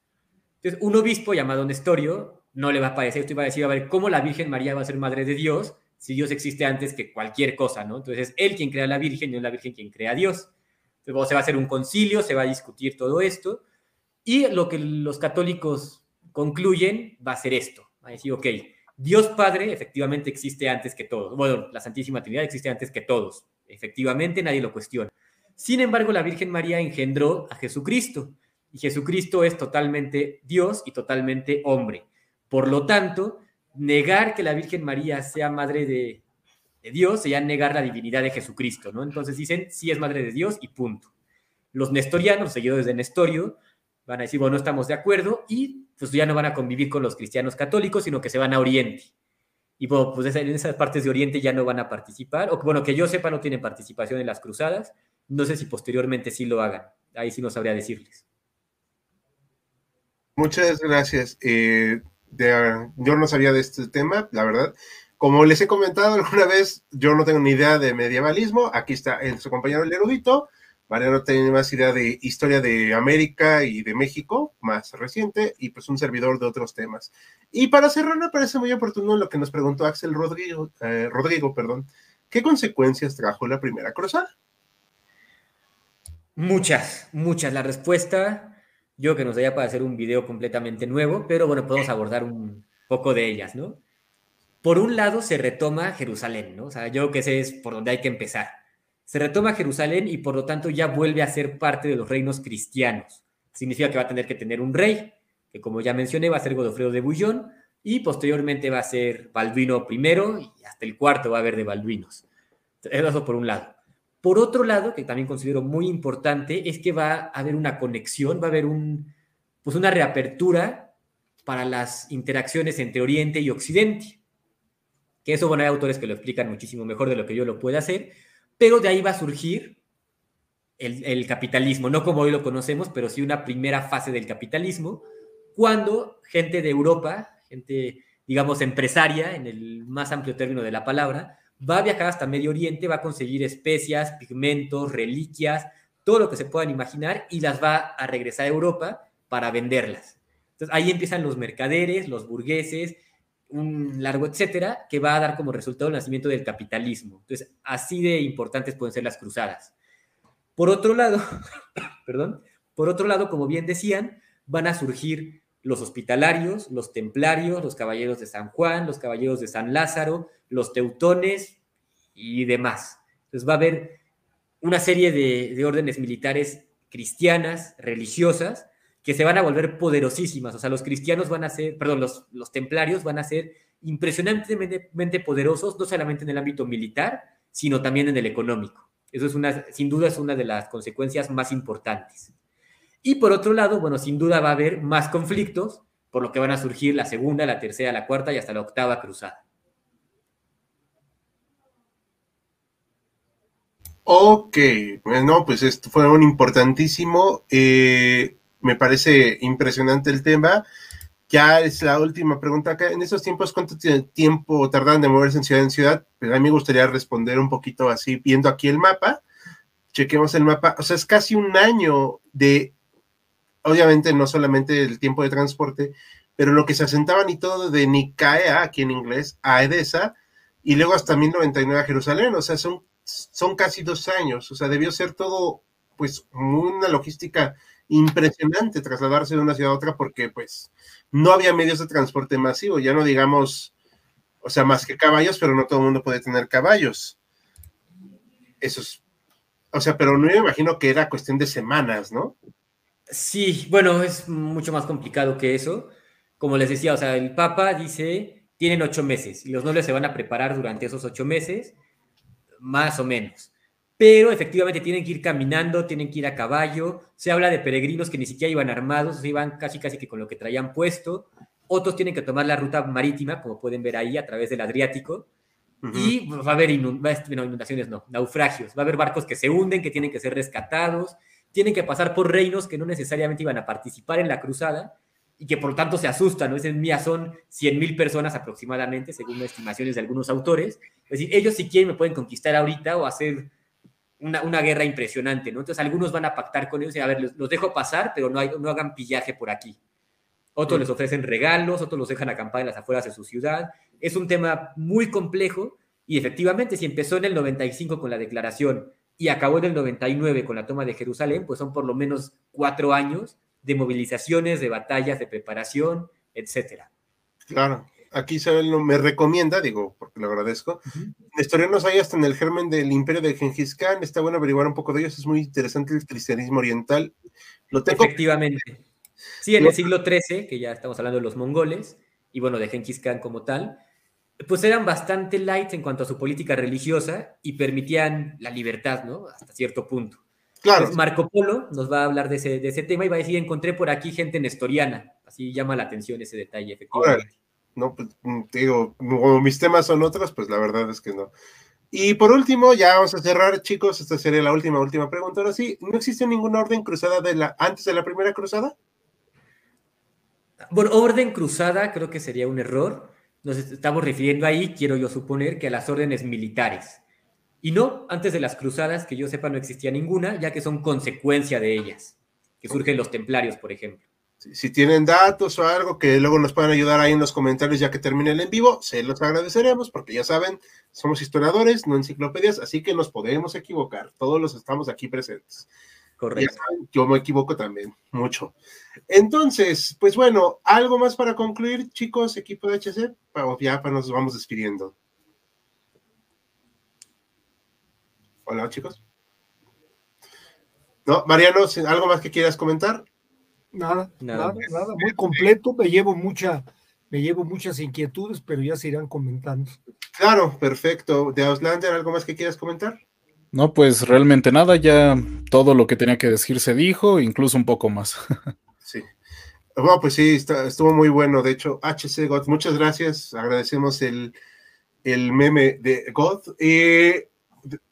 C: Entonces, un obispo llamado Nestorio no le va a parecer esto y va a decir, a ver, ¿cómo la Virgen María va a ser Madre de Dios si Dios existe antes que cualquier cosa, ¿no? Entonces es Él quien crea a la Virgen, no es la Virgen quien crea a Dios. Entonces se va a hacer un concilio, se va a discutir todo esto, y lo que los católicos concluyen va a ser esto. Va a decir, ok, Dios Padre efectivamente existe antes que todos. Bueno, la Santísima Trinidad existe antes que todos. Efectivamente, nadie lo cuestiona. Sin embargo, la Virgen María engendró a Jesucristo y Jesucristo es totalmente Dios y totalmente hombre. Por lo tanto, negar que la Virgen María sea madre de, Dios sería negar la divinidad de Jesucristo, ¿no? Entonces dicen, sí es madre de Dios y punto. Los nestorianos, seguidores de Nestorio, van a decir, bueno, no estamos de acuerdo y pues ya no van a convivir con los cristianos católicos, sino que se van a Oriente. Y bueno, pues en esas partes de Oriente ya no van a participar, o bueno, que yo sepa no tienen participación en las cruzadas, no sé si posteriormente sí lo hagan, ahí sí no sabría decirles.
A: Muchas gracias. Eh, yo no sabía de este tema, la verdad. Como les he comentado alguna vez, yo no tengo ni idea de medievalismo. Aquí está el, su compañero el erudito. Mariano tiene más idea de historia de América y de México, más reciente, y pues un servidor de otros temas. Y para cerrar, me parece muy oportuno lo que nos preguntó Axel Rodrigo, eh, Rodrigo perdón, ¿qué consecuencias trajo la primera cruzada?
C: Muchas, muchas. La respuesta yo que nos daría para hacer un video completamente nuevo, pero bueno, podemos abordar un poco de ellas, ¿no? Por un lado se retoma Jerusalén, ¿no? O sea, yo creo que ese es por donde hay que empezar. Se retoma Jerusalén y por lo tanto ya vuelve a ser parte de los reinos cristianos. Significa que va a tener que tener un rey, que como ya mencioné va a ser Godofredo de Bullón y posteriormente va a ser Balduino I y hasta el cuarto va a haber de Balduinos. Eso por un lado. Por otro lado, que también considero muy importante, es que va a haber una conexión, va a haber pues una reapertura para las interacciones entre Oriente y Occidente. Que eso, bueno, hay autores que lo explican muchísimo mejor de lo que yo lo pueda hacer, pero de ahí va a surgir el capitalismo, no como hoy lo conocemos, pero sí una primera fase del capitalismo, cuando gente de Europa, gente, digamos, empresaria, en el más amplio término de la palabra, va a viajar hasta Medio Oriente, va a conseguir especias, pigmentos, reliquias, todo lo que se puedan imaginar y las va a regresar a Europa para venderlas. Entonces ahí empiezan los mercaderes, los burgueses, un largo etcétera, que va a dar como resultado el nacimiento del capitalismo. Entonces, así de importantes pueden ser las cruzadas. Por otro lado, perdón, por otro lado, como bien decían, van a surgir los hospitalarios, los templarios, los caballeros de San Juan, los caballeros de San Lázaro, los teutones y demás. Entonces va a haber una serie de, órdenes militares cristianas, religiosas, que se van a volver poderosísimas. O sea, los cristianos van a ser, perdón, los, los templarios van a ser impresionantemente poderosos, no solamente en el ámbito militar, sino también en el económico. Eso es una, sin duda es una de las consecuencias más importantes. Y por otro lado, bueno, sin duda va a haber más conflictos, por lo que van a surgir la segunda, la tercera, la cuarta y hasta la octava cruzada.
A: Ok, bueno, pues esto fue un importantísimo. Eh, me parece impresionante el tema. Ya es la última pregunta acá. En esos tiempos, ¿cuánto tiempo tardan de moverse en ciudad en ciudad? Pero a mí me gustaría responder un poquito así, viendo aquí el mapa. Chequemos el mapa. O sea, es casi un año de obviamente no solamente el tiempo de transporte, pero lo que se asentaban y todo de Nicaea, aquí en inglés, a Edesa, y luego hasta 1099 a Jerusalén, o sea, son, son casi dos años, o sea, debió ser todo, pues, una logística impresionante trasladarse de una ciudad a otra porque, pues, no había medios de transporte masivo, ya no digamos, o sea, más que caballos, pero no todo el mundo puede tener caballos. Eso es, o sea, pero no me imagino que era cuestión de semanas, ¿no?
C: Sí, bueno, es mucho más complicado que eso. Como les decía, o sea, el Papa dice, tienen ocho meses y los nobles se van a preparar durante esos ocho meses, más o menos. Pero efectivamente tienen que ir caminando, tienen que ir a caballo. Se habla de peregrinos que ni siquiera iban armados, iban casi casi que con lo que traían puesto. Otros tienen que tomar la ruta marítima, como pueden ver ahí, a través del Adriático. Y va a haber inundaciones, no, naufragios. Va a haber barcos que se hunden, que tienen que ser rescatados tienen que pasar por reinos que no necesariamente iban a participar en la cruzada y que por lo tanto se asustan, ¿no? Ese mía son 100.000 personas aproximadamente, según estimaciones de algunos autores. Es decir, ellos si quieren me pueden conquistar ahorita o hacer una, una guerra impresionante, ¿no? Entonces algunos van a pactar con ellos y a ver, los, dejo pasar, pero no, hay, no hagan pillaje por aquí. Otros les ofrecen regalos, otros los dejan acampar en las afueras de su ciudad. Es un tema muy complejo Y efectivamente, si empezó en el 95 con la declaración y acabó en el 99 con la toma de Jerusalén, pues son por lo menos cuatro años de movilizaciones, de batallas, de preparación, etcétera.
A: Claro, aquí Isabel me recomienda, digo, porque lo agradezco, la historia nos hay hasta en el germen del imperio de Genghis Khan, está bueno averiguar un poco de ellos, es muy interesante el cristianismo oriental.
C: Lo tengo... Efectivamente. Sí, en el siglo XIII, que ya estamos hablando de los mongoles, y bueno, de Genghis Khan como tal, pues eran bastante light en cuanto a su política religiosa y permitían la libertad, ¿no? Hasta cierto punto. Claro. Marco Polo nos va a hablar de ese, de ese tema y va a decir, encontré por aquí gente nestoriana. Así llama la atención ese detalle, efectivamente.
A: No, pues mm, digo, como mis temas son otros, pues la verdad es que no. Y por último, ya vamos a cerrar, chicos, esta sería la última, última pregunta. Ahora sí, ¿no existe ninguna orden cruzada de la, antes de la primera cruzada?
C: Bueno, orden cruzada creo que sería un error. Nos estamos refiriendo ahí, quiero yo suponer, que a las órdenes militares. Y no, antes de las cruzadas, que yo sepa, no existía ninguna, ya que son consecuencia de ellas, que surgen los templarios, por ejemplo.
A: Si, tienen datos o algo que luego nos puedan ayudar ahí en los comentarios ya que termine el en vivo, se los agradeceremos porque ya saben, somos historiadores, no enciclopedias, así que nos podemos equivocar. Todos los estamos aquí presentes. Correcto. yo me equivoco también, mucho. Entonces, pues bueno, algo más para concluir, chicos, equipo de HC, ya para nos vamos despidiendo. Hola, chicos. No, Mariano, ¿algo más que quieras comentar?
B: Nada, nada, nada, muy completo, me llevo mucha, me llevo muchas inquietudes, pero ya se irán comentando.
A: Claro, perfecto. De Auslander, ¿algo más que quieras comentar?
D: No, pues realmente nada, ya todo lo que tenía que decir se dijo, incluso un poco más.
A: sí. Bueno, pues sí, estuvo muy bueno. De hecho, HC God, muchas gracias. Agradecemos el, el meme de God. y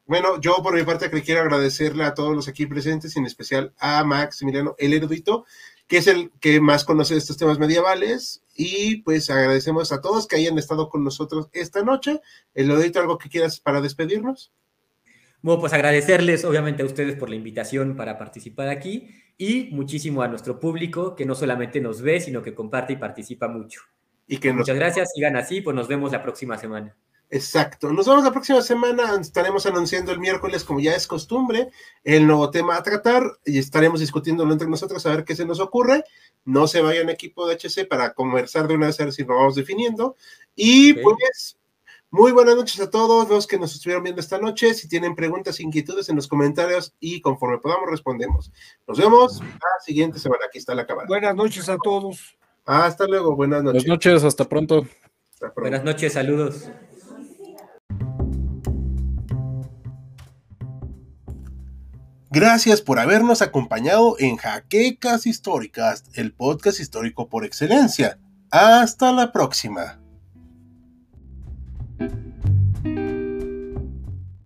A: bueno, yo por mi parte quiero agradecerle a todos los aquí presentes, en especial a Max Emiliano, el erudito, que es el que más conoce estos temas medievales. Y pues agradecemos a todos que hayan estado con nosotros esta noche. El erudito, ¿algo que quieras para despedirnos?
C: Bueno, pues agradecerles obviamente a ustedes por la invitación para participar aquí y muchísimo a nuestro público que no solamente nos ve, sino que comparte y participa mucho. Y que Muchas gracias, sigan así, pues nos vemos la próxima semana.
A: Exacto. Nos vemos la próxima semana. Estaremos anunciando el miércoles, como ya es costumbre, el nuevo tema a tratar y estaremos discutiéndolo entre nosotros a ver qué se nos ocurre. No se vayan equipo de HC para conversar de una vez a ver si nos vamos definiendo. Y pues, muy buenas noches a todos los que nos estuvieron viendo esta noche. Si tienen preguntas, inquietudes en los comentarios y conforme podamos respondemos. Nos vemos la siguiente semana. Aquí está la cámara.
B: Buenas noches a todos.
A: Hasta luego. Buenas noches.
D: Buenas noches. Hasta pronto.
C: Hasta pronto. Buenas noches. Saludos.
A: Gracias por habernos acompañado en Jaquecas Históricas, el podcast histórico por excelencia. Hasta la próxima.